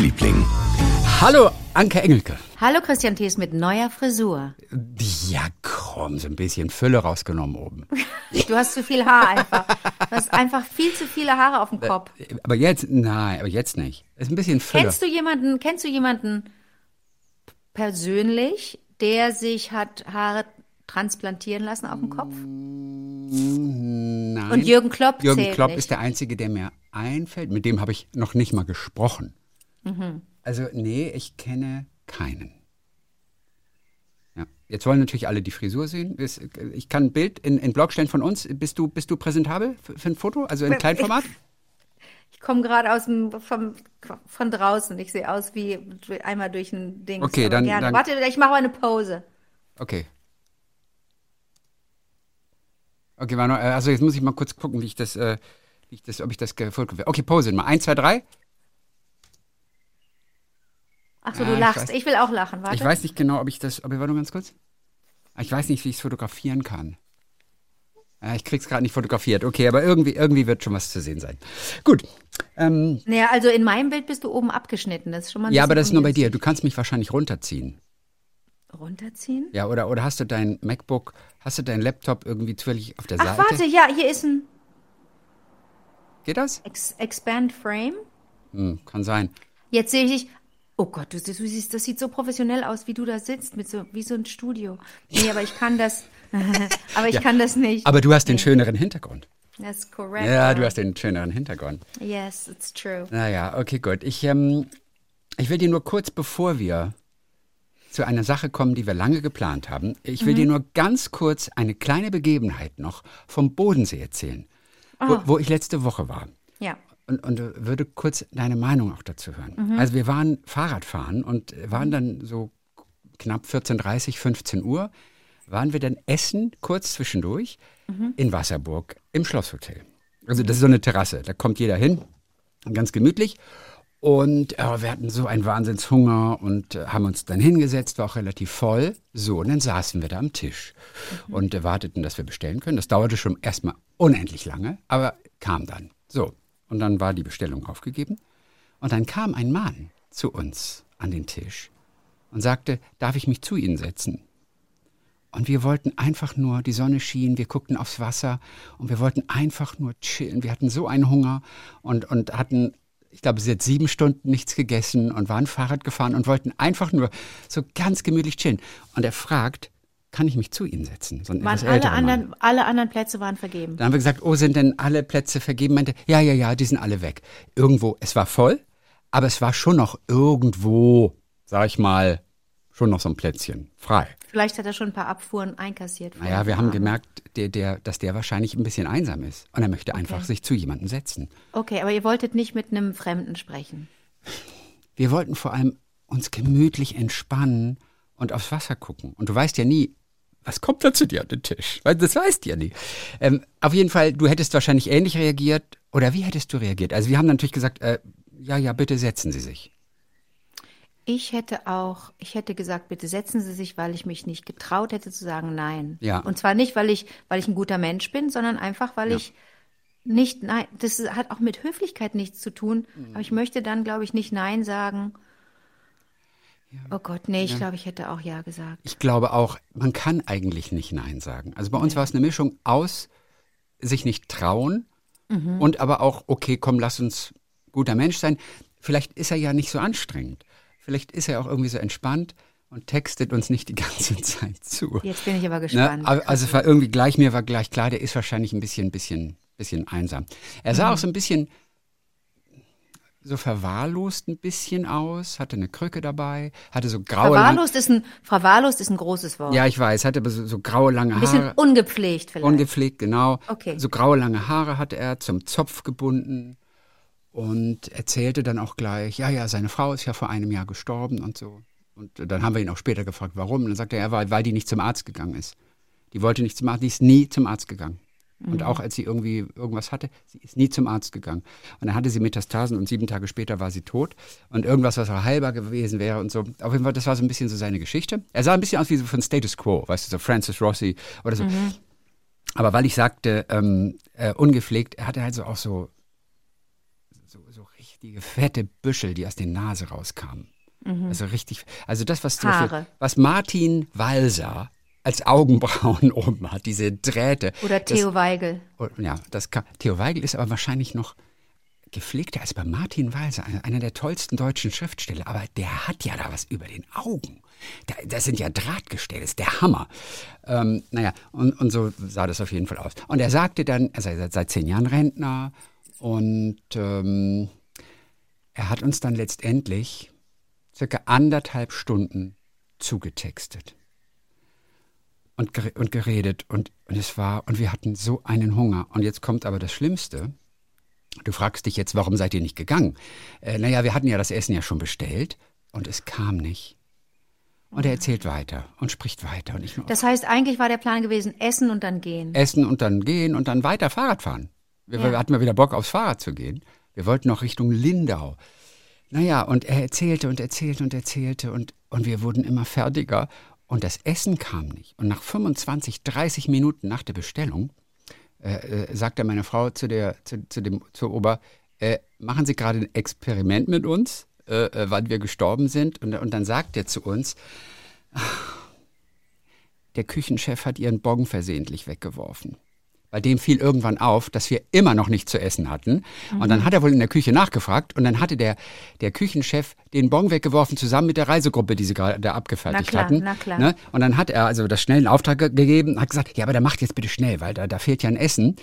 Musikliebling. Hallo, Anke Engelke. Hallo Christian Thees mit neuer Frisur. Ja, komm, so ein bisschen Fülle rausgenommen oben. Du hast zu viel Haar einfach. Du hast einfach viel zu viele Haare auf dem Kopf. Aber jetzt, nein, aber jetzt nicht. Ist ein bisschen Fülle. Kennst du jemanden, kennst du jemanden persönlich, der sich hat Haare transplantieren lassen auf dem Kopf? Nein. Und Jürgen Klopp Jürgen Klopp nicht. ist der Einzige, der mir einfällt. Mit dem habe ich noch nicht mal gesprochen. Mhm. Also, nee, ich kenne keinen. Ja. Jetzt wollen natürlich alle die Frisur sehen. Ich kann ein Bild in, in Blog stellen von uns. Bist du, bist du präsentabel für, ein Foto? Also in Kleinformat? Ich komme gerade aus dem vom, von draußen. Ich sehe aus wie einmal durch ein Ding. Okay, dann- dann- Warte, ich mache mal eine Pose. Okay. Okay, äh, also jetzt muss ich mal kurz gucken, wie ich das, äh, wie ich das, ob ich das gefolgt Okay, Pose mal. Eins, zwei, drei. Ach so, Ah, du ich lachst. weiß- Ich, will auch lachen. Warte. Ich weiß nicht genau, ob ich das, aber warte mal ganz kurz. Ah, Ich weiß nicht, wie ich es fotografieren kann. Ja, ich krieg's gerade nicht fotografiert. Okay, aber irgendwie, irgendwie wird schon was zu sehen sein. Gut. Ähm, Naja, also in meinem Bild bist du oben abgeschnitten. Das ist schon mal ein ja, aber das ist nur bei dir. Du kannst mich wahrscheinlich runterziehen. Runterziehen? Ja, oder, oder hast du dein MacBook, hast du deinen Laptop irgendwie zufällig auf der Ach, Seite? warte, ja, hier ist ein Geht das? Ex Expand Frame. Hm, kann sein. Jetzt sehe ich dich. Oh Gott, du, du siehst, das sieht so professionell aus, wie du da sitzt, mit so, wie so ein Studio. Nee, aber ich kann das. aber ich Ja. kann das nicht. Aber du hast den schöneren Hintergrund. That's correct. Ja, du hast den schöneren Hintergrund. Yes, it's true. Naja, okay, gut. Ich, ähm, ich will dir nur kurz, bevor wir zu einer Sache kommen, die wir lange geplant haben, ich will dir nur ganz kurz eine kleine Begebenheit noch vom Bodensee erzählen, wo, wo ich letzte Woche war. Ja. Und, und würde kurz deine Meinung auch dazu hören. Also wir waren Fahrradfahren und waren dann so knapp 14.30, 15 Uhr, waren wir dann essen, kurz zwischendurch, in Wasserburg im Schlosshotel. Also das ist so eine Terrasse, da kommt jeder hin, ganz gemütlich. Und äh, wir hatten so einen Wahnsinnshunger und äh, haben uns dann hingesetzt, war auch relativ voll. So, und dann saßen wir da am Tisch und äh, warteten, dass wir bestellen können. Das dauerte schon erstmal unendlich lange, aber kam dann. So, und dann war die Bestellung aufgegeben. Und dann kam ein Mann zu uns an den Tisch und sagte, darf ich mich zu Ihnen setzen? Und wir wollten einfach nur, die Sonne schien, wir guckten aufs Wasser und wir wollten einfach nur chillen. Wir hatten so einen Hunger und, und hatten, ich glaube, sie hat sieben Stunden nichts gegessen und waren Fahrrad gefahren und wollten einfach nur so ganz gemütlich chillen. Und er fragt, kann ich mich zu Ihnen setzen? So Waren alle anderen, alle anderen Plätze waren vergeben. Dann haben wir gesagt, oh, sind denn alle Plätze vergeben? Meinte, ja, ja, ja, die sind alle weg. Irgendwo, es war voll, aber es war schon noch irgendwo, sag ich mal, schon noch so ein Plätzchen frei. Vielleicht hat er schon ein paar Abfuhren einkassiert. Naja, wir haben Abend. gemerkt, der, der, dass der wahrscheinlich ein bisschen einsam ist. Und er möchte einfach Okay. sich zu jemandem setzen. Okay, aber ihr wolltet nicht mit einem Fremden sprechen. Wir wollten vor allem uns gemütlich entspannen und aufs Wasser gucken. Und du weißt ja nie, was kommt da zu dir an den Tisch? Weil Das weißt du ja nie. Ähm, auf jeden Fall, du hättest wahrscheinlich ähnlich reagiert. Oder wie hättest du reagiert? Also wir haben natürlich gesagt, äh, ja, ja, bitte setzen Sie sich. Ich hätte auch, ich hätte gesagt, bitte setzen Sie sich, weil ich mich nicht getraut hätte zu sagen Nein. Ja. Und zwar nicht, weil ich, weil ich ein guter Mensch bin, sondern einfach, weil Ja. ich nicht Nein. Das hat auch mit Höflichkeit nichts zu tun. Aber ich möchte dann, glaube ich, nicht Nein sagen. Oh Gott, nee, ich glaube, ich hätte auch Ja gesagt. Ich glaube auch, man kann eigentlich nicht Nein sagen. Also bei uns war es eine Mischung aus sich nicht trauen und aber auch, okay, komm, lass uns guter Mensch sein. Vielleicht ist er ja nicht so anstrengend. Vielleicht ist er auch irgendwie so entspannt und textet uns nicht die ganze Zeit zu. Jetzt bin ich aber Ne? gespannt. Aber- Also es war irgendwie gleich, mir war gleich klar, der ist wahrscheinlich ein bisschen, bisschen, bisschen einsam. Er Mhm. sah auch so ein bisschen so verwahrlost ein bisschen aus, hatte eine Krücke dabei, hatte so graue lange, Verwahrlost ist ein, verwahrlost ist ein großes Wort. Ja, ich weiß, hatte aber so, so graue lange ein bisschen Haare. ungepflegt vielleicht. Ungepflegt, genau. Okay. So graue lange Haare hatte er, zum Zopf gebunden und erzählte dann auch gleich, ja, ja, seine Frau ist ja vor einem Jahr gestorben und so. Und dann haben wir ihn auch später gefragt, warum. Und dann sagte er, weil, weil die nicht zum Arzt gegangen ist. Die wollte nicht zum Arzt, die ist nie zum Arzt gegangen. Und auch als sie irgendwie irgendwas hatte, sie ist nie zum Arzt gegangen. Und dann hatte sie Metastasen und sieben Tage später war sie tot. Und irgendwas, was auch heilbar gewesen wäre und so. Auf jeden Fall, das war so ein bisschen so seine Geschichte. Er sah ein bisschen aus wie so von Status Quo, weißt du, so Francis Rossi oder so. Aber weil ich sagte, ähm, äh, ungepflegt, er hatte halt so auch so, so, so, richtig, richtige fette Büschel, die aus der Nase rauskamen. Mhm. Also richtig, also das, was. Beispiel, was Martin Walser als Augenbrauen oben hat, diese Drähte. Oder Theo das, Weigel. Oh, ja, das kann, Theo Weigel ist aber wahrscheinlich noch gepflegter als bei Martin Walser, einer der tollsten deutschen Schriftsteller. Aber der hat ja da was über den Augen. Da, das sind ja Drahtgestelle, das ist der Hammer. Ähm, naja, und, und so sah das auf jeden Fall aus. Und er sagte dann, er sei seit, seit zehn Jahren Rentner und ähm, er hat uns dann letztendlich circa anderthalb Stunden zugetextet und, und geredet und, und es war, und wir hatten so einen Hunger. Und jetzt kommt aber das Schlimmste. Du fragst dich jetzt, warum seid ihr nicht gegangen? Äh, naja, wir hatten ja das Essen ja schon bestellt und es kam nicht. Und er erzählt weiter und spricht weiter. Und ich nur, das heißt, eigentlich war der Plan gewesen, essen und dann gehen. Essen und dann gehen und dann weiter Fahrrad fahren. Wir, ja. hatten mal wieder Bock, aufs Fahrrad zu gehen. Wir wollten noch Richtung Lindau. Naja, und er erzählte und erzählte und erzählte und, und wir wurden immer fertiger. Und das Essen kam nicht. Und nach 25, 30 Minuten nach der Bestellung äh, äh, sagte meine Frau zu der, zu, zu dem, zur Ober, äh, machen Sie gerade ein Experiment mit uns, äh, äh wann wir gestorben sind? Und, und dann sagt er zu uns, der Küchenchef hat Ihren Bon versehentlich weggeworfen. Bei dem fiel irgendwann auf, dass wir immer noch nichts zu essen hatten. Mhm. Und dann mhm. hat er wohl in der Küche nachgefragt und dann hatte der, der Küchenchef den Bon weggeworfen zusammen mit der Reisegruppe, die sie gerade da abgefertigt na klar, hatten. Na klar. Ne? Und dann hat er also das schnell einen Auftrag ge gegeben, hat gesagt, ja, aber der macht jetzt bitte schnell, weil da, da fehlt ja ein Essen.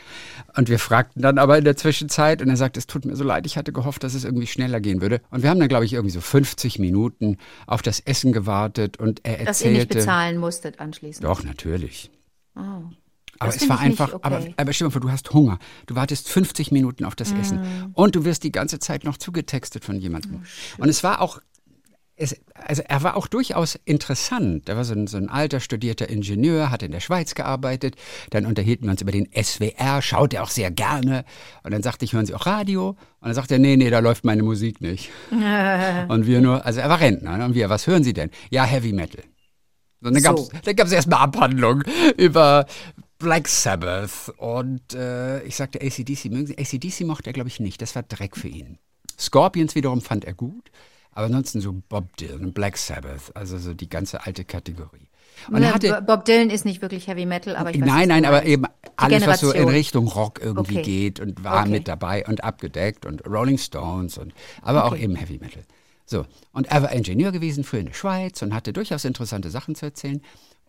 Und wir fragten dann aber in der Zwischenzeit und er sagt, es tut mir so leid, ich hatte gehofft, dass es irgendwie schneller gehen würde. Und wir haben dann, glaube ich, irgendwie so 50 Minuten auf das Essen gewartet und er erzählte. Dass ihr nicht bezahlen musstet anschließend. Doch, natürlich. Oh. Aber es war einfach, okay. aber, aber stell dir vor, du hast Hunger. Du wartest 50 Minuten auf das mm. Essen und du wirst die ganze Zeit noch zugetextet von jemandem. Oh, und es war auch, es, also er war auch durchaus interessant. Er war so ein, so ein alter, studierter Ingenieur, hat in der Schweiz gearbeitet. Dann unterhielten wir uns über den SWR, schaut er auch sehr gerne. Und dann sagte ich, hören Sie auch Radio? Und dann sagte er, nee, nee, da läuft meine Musik nicht. und wir nur, also er war Rentner. Ne? Und wir, was hören Sie denn? Ja, Heavy Metal. Und dann gab es so. erstmal Abhandlung über Black Sabbath und äh, ich sagte ACDC, mögen Sie? ACDC mochte er, glaube ich, nicht. Das war Dreck für ihn. Scorpions wiederum fand er gut, aber ansonsten so Bob Dylan, Black Sabbath, also so die ganze alte Kategorie. Und ne, hatte, Bob Dylan ist nicht wirklich Heavy Metal, aber ich weiß Nein, nein, aber eben alles, was so in Richtung Rock irgendwie okay. geht und war okay. mit dabei und abgedeckt und Rolling Stones und aber okay. auch eben Heavy Metal. So, und er war Ingenieur gewesen, früher in der Schweiz und hatte durchaus interessante Sachen zu erzählen.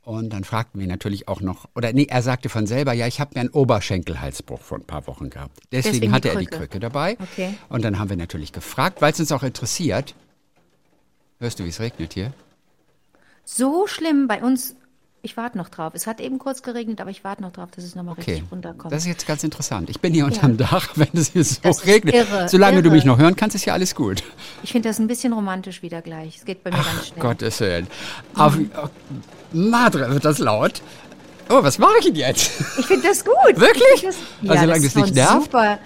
Und dann fragten wir natürlich auch noch, oder nee, er sagte von selber, ja, ich habe mir einen Oberschenkelhalsbruch vor ein paar Wochen gehabt. Deswegen, Deswegen hatte er die Krücke dabei. Okay. Und dann haben wir natürlich gefragt, weil es uns auch interessiert. Hörst du, wie es regnet hier? So schlimm bei uns ich warte noch drauf. Es hat eben kurz geregnet, aber ich warte noch drauf, dass es nochmal okay. richtig runterkommt. Das ist jetzt ganz interessant. Ich bin hier unterm ja. Dach, wenn es hier so das regnet. Irre, Solange irre. du mich noch hören kannst, ist ja alles gut. Ich finde das ein bisschen romantisch wieder gleich. Es geht bei mir Ach, ganz schnell. Gottes Willen. Auf, oh, Madre, wird das laut. Oh, was mache ich denn jetzt? Ich finde das gut. Wirklich? Das, ja, also, solange das, das nicht nervt? Super.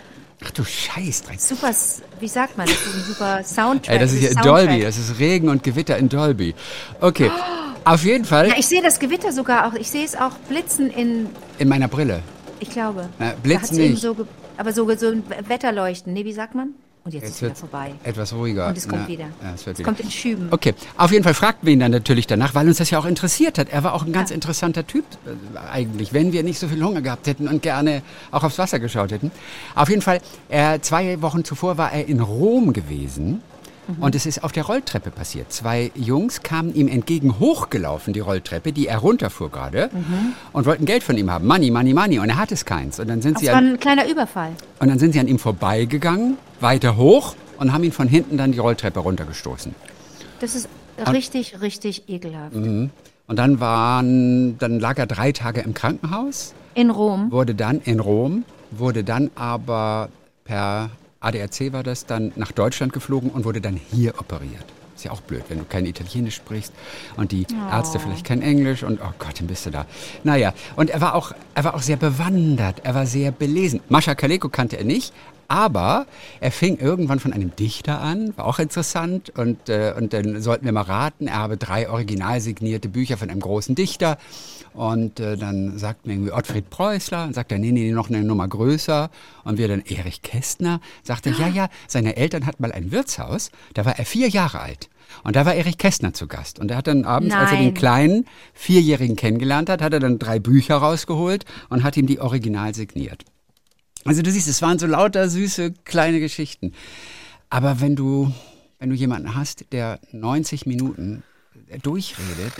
Ach du Scheiß. Super, wie sagt man, das ist ein super Soundtrack. Ey, das ist hier in Dolby, das ist Regen und Gewitter in Dolby. Okay. Oh. Auf jeden Fall. Ja, ich sehe das Gewitter sogar auch. Ich sehe es auch blitzen in. In meiner Brille. Ich glaube. Na, blitzen nicht. So aber so, so ein Wetterleuchten. Nee, wie sagt man? Und jetzt, jetzt ist es wieder vorbei. Etwas ruhiger. Und es kommt Na, wieder. Ja, es, es wieder. kommt in Schüben. Okay, auf jeden Fall fragten wir ihn dann natürlich danach, weil uns das ja auch interessiert hat. Er war auch ein ganz ja. interessanter Typ äh, eigentlich, wenn wir nicht so viel Hunger gehabt hätten und gerne auch aufs Wasser geschaut hätten. Auf jeden Fall, er, zwei Wochen zuvor war er in Rom gewesen Mhm. Und es ist auf der Rolltreppe passiert. Zwei Jungs kamen ihm entgegen hochgelaufen, die Rolltreppe, die er runterfuhr gerade, mhm. und wollten Geld von ihm haben. Money, money, money. Und er hat es keins. Und dann sind das sie war an, ein kleiner Überfall. Und dann sind sie an ihm vorbeigegangen, weiter hoch, und haben ihn von hinten dann die Rolltreppe runtergestoßen. Das ist richtig, und, richtig ekelhaft. Mhm. Und dann waren, dann lag er drei Tage im Krankenhaus. In Rom. Wurde dann in Rom, wurde dann aber per ADAC war das, dann nach Deutschland geflogen und wurde dann hier operiert. Ist ja auch blöd, wenn du kein Italienisch sprichst und die oh. Ärzte vielleicht kein Englisch und oh Gott, dann bist du da. Naja, und er war auch, er war auch sehr bewandert, er war sehr belesen. Mascha Kaleko kannte er nicht, Aber er fing irgendwann von einem Dichter an, war auch interessant. Und, äh, und dann sollten wir mal raten, er habe drei original signierte Bücher von einem großen Dichter. Und äh, dann sagt mir irgendwie Ottfried Preußler und sagt er, nee, nee, noch eine Nummer größer. Und wir dann Erich Kästner, sagte, ja, ja, seine Eltern hatten mal ein Wirtshaus, da war er vier Jahre alt. Und da war Erich Kästner zu Gast. Und er hat dann abends, Nein. als er den kleinen Vierjährigen kennengelernt hat, hat er dann drei Bücher rausgeholt und hat ihm die original signiert. Also du siehst, es waren so lauter süße kleine Geschichten. Aber wenn du, wenn du jemanden hast, der 90 Minuten durchredet,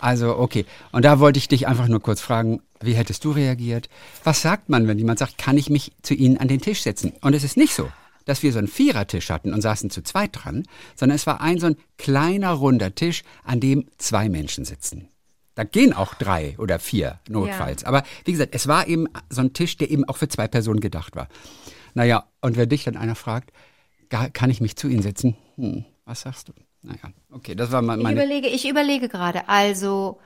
also okay. Und da wollte ich dich einfach nur kurz fragen, wie hättest du reagiert? Was sagt man, wenn jemand sagt, kann ich mich zu Ihnen an den Tisch setzen? Und es ist nicht so, dass wir so einen Vierertisch hatten und saßen zu zweit dran, sondern es war ein so ein kleiner runder Tisch, an dem zwei Menschen sitzen. Da gehen auch drei oder vier notfalls. Ja. Aber wie gesagt, es war eben so ein Tisch, der eben auch für zwei Personen gedacht war. Naja, und wenn dich dann einer fragt, kann ich mich zu Ihnen setzen? Hm, was sagst du? Naja, okay, das war meine. Ich überlege, ich überlege gerade. Also,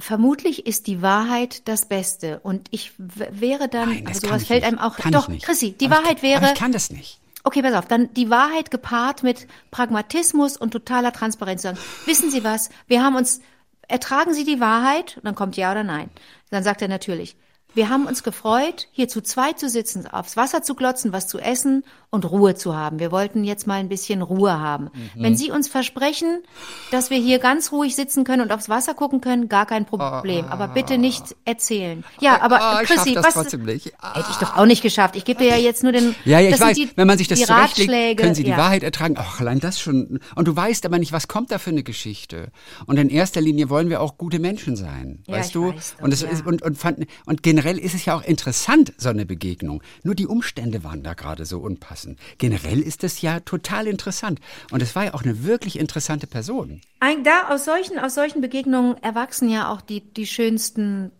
vermutlich ist die Wahrheit das Beste. Und ich wäre dann, Nein, also sowas fällt nicht. einem auch. Kann doch, Chrissy, die aber Wahrheit ich, wäre. Ich kann das nicht. Okay, pass auf, dann die Wahrheit gepaart mit Pragmatismus und totaler Transparenz sagen, wissen Sie was, wir haben uns, ertragen Sie die Wahrheit? Und dann kommt ja oder nein. Dann sagt er natürlich, wir haben uns gefreut, hier zu zweit zu sitzen, aufs Wasser zu glotzen, was zu essen und Ruhe zu haben. Wir wollten jetzt mal ein bisschen Ruhe haben. Mhm. Wenn Sie uns versprechen, dass wir hier ganz ruhig sitzen können und aufs Wasser gucken können, gar kein Problem. Aber bitte nicht erzählen. Ja, aber oh, Chrissy, was trotzdem nicht. hätte ich doch auch nicht geschafft. Ich gebe dir ja jetzt nur den. Ja, ja ich weiß. Die, Wenn man sich das zurechtlegt, können Sie die ja. Wahrheit ertragen. Ach, allein das schon. Und du weißt aber nicht, was kommt da für eine Geschichte. Und in erster Linie wollen wir auch gute Menschen sein, ja, weißt du? Weiß doch, und, es ja. ist, und, und, fand, und generell ist es ja auch interessant, so eine Begegnung. Nur die Umstände waren da gerade so unpassend. Generell ist es ja total interessant. Und es war ja auch eine wirklich interessante Person. Ein, da aus solchen, aus solchen Begegnungen erwachsen ja auch die, die schönsten,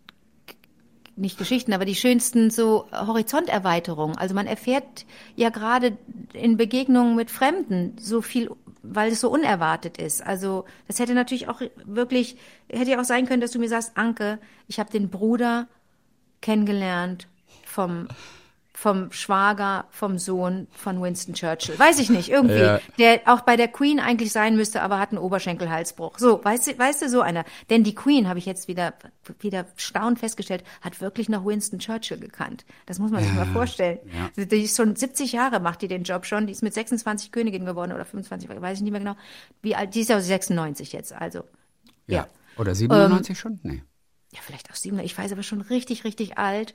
nicht Geschichten, aber die schönsten so Horizonterweiterungen. Also man erfährt ja gerade in Begegnungen mit Fremden so viel, weil es so unerwartet ist. Also das hätte natürlich auch wirklich, hätte ja auch sein können, dass du mir sagst, Anke, ich habe den Bruder kennengelernt vom vom Schwager, vom Sohn von Winston Churchill. Weiß ich nicht, irgendwie. Ja. Der auch bei der Queen eigentlich sein müsste, aber hat einen Oberschenkelhalsbruch. So, weißt du, weißt du, so einer. Denn die Queen, habe ich jetzt wieder, wieder staunend festgestellt, hat wirklich noch Winston Churchill gekannt. Das muss man sich mal vorstellen. Ja. Die ist schon 70 Jahre, macht die den Job schon. Die ist mit 26 Königin geworden oder 25, weiß ich nicht mehr genau. Wie alt, die ist ja 96 jetzt, also. Ja. Ja. Oder 97 schon? Nee. Ja, vielleicht auch 7, ich weiß aber schon richtig, richtig alt.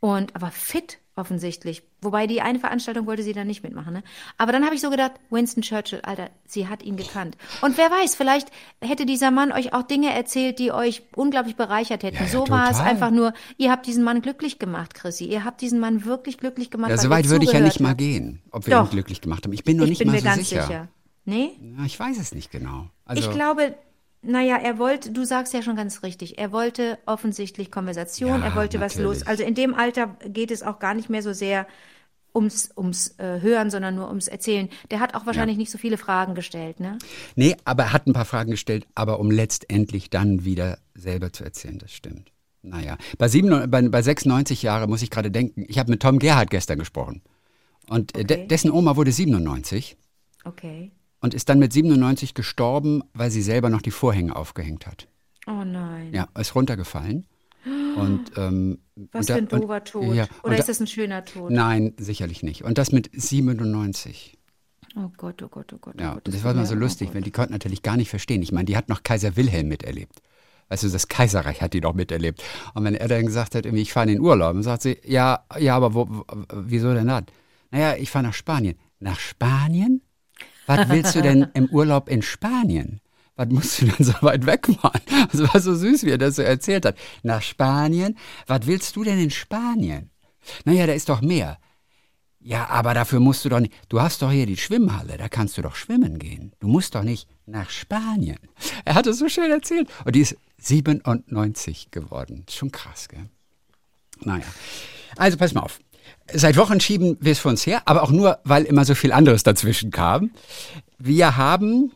Und aber fit offensichtlich. Wobei die eine Veranstaltung wollte sie dann nicht mitmachen. Ne? Aber dann habe ich so gedacht, Winston Churchill, Alter, sie hat ihn gekannt. Und wer weiß, vielleicht hätte dieser Mann euch auch Dinge erzählt, die euch unglaublich bereichert hätten. Ja, ja, so war es einfach nur, ihr habt diesen Mann glücklich gemacht, Chrissy. Ihr habt diesen Mann wirklich glücklich gemacht. Ja, so weit würde ich ja nicht mal gehen, ob wir Doch. ihn glücklich gemacht haben. Ich bin noch Ich nicht bin mal mir so ganz sicher. sicher. Nee? Ja, ich weiß es nicht genau. Also, ich glaube, naja, er wollte, du sagst ja schon ganz richtig, er wollte offensichtlich Konversation, Ja, er wollte was los. natürlich. Also in dem Alter geht es auch gar nicht mehr so sehr ums, ums äh, Hören, sondern nur ums Erzählen. Der hat auch wahrscheinlich nicht so viele Fragen gestellt, ne? nee, aber er hat ein paar Fragen gestellt, aber um letztendlich dann wieder selber zu erzählen, das stimmt. Naja, bei, 97, bei, bei 96 Jahre muss ich gerade denken, ich habe mit Tom Gerhardt gestern gesprochen. Und äh, de, Okay. dessen Oma wurde 97 Okay. Und ist dann mit 97 gestorben, weil sie selber noch die Vorhänge aufgehängt hat. Oh nein. Ja, ist runtergefallen. Und, ähm, Was für da- ein doofer und- Tod. Ja, Oder ist da- das ein schöner Tod? Nein, sicherlich nicht. Und das mit 97. Oh Gott, oh Gott, oh Gott. Oh Ja, Gott, das tut war mal so lustig, weil die konnten natürlich gar nicht verstehen. Ich meine, die hat noch Kaiser Wilhelm miterlebt. Weißt du, das Kaiserreich hat die noch miterlebt. Und wenn er dann gesagt hat, irgendwie, ich fahre in den Urlaub, dann sagt sie, ja, ja, aber wo, wieso denn das? Naja, ich fahre nach Spanien. Nach Spanien? Was willst du denn im Urlaub in Spanien? Was musst du denn so weit wegfahren? Das war so süß, wie er das so erzählt hat. Nach Spanien? Was willst du denn in Spanien? Naja, da ist doch Meer. Ja, aber dafür musst du doch nicht. Du hast doch hier die Schwimmhalle, da kannst du doch schwimmen gehen. Du musst doch nicht nach Spanien. Er hat es so schön erzählt. Und die ist 97 geworden. Schon krass, gell? Naja. Also pass mal auf. Seit Wochen schieben wir es vor uns her, aber auch nur, weil immer so viel anderes dazwischen kam. Wir haben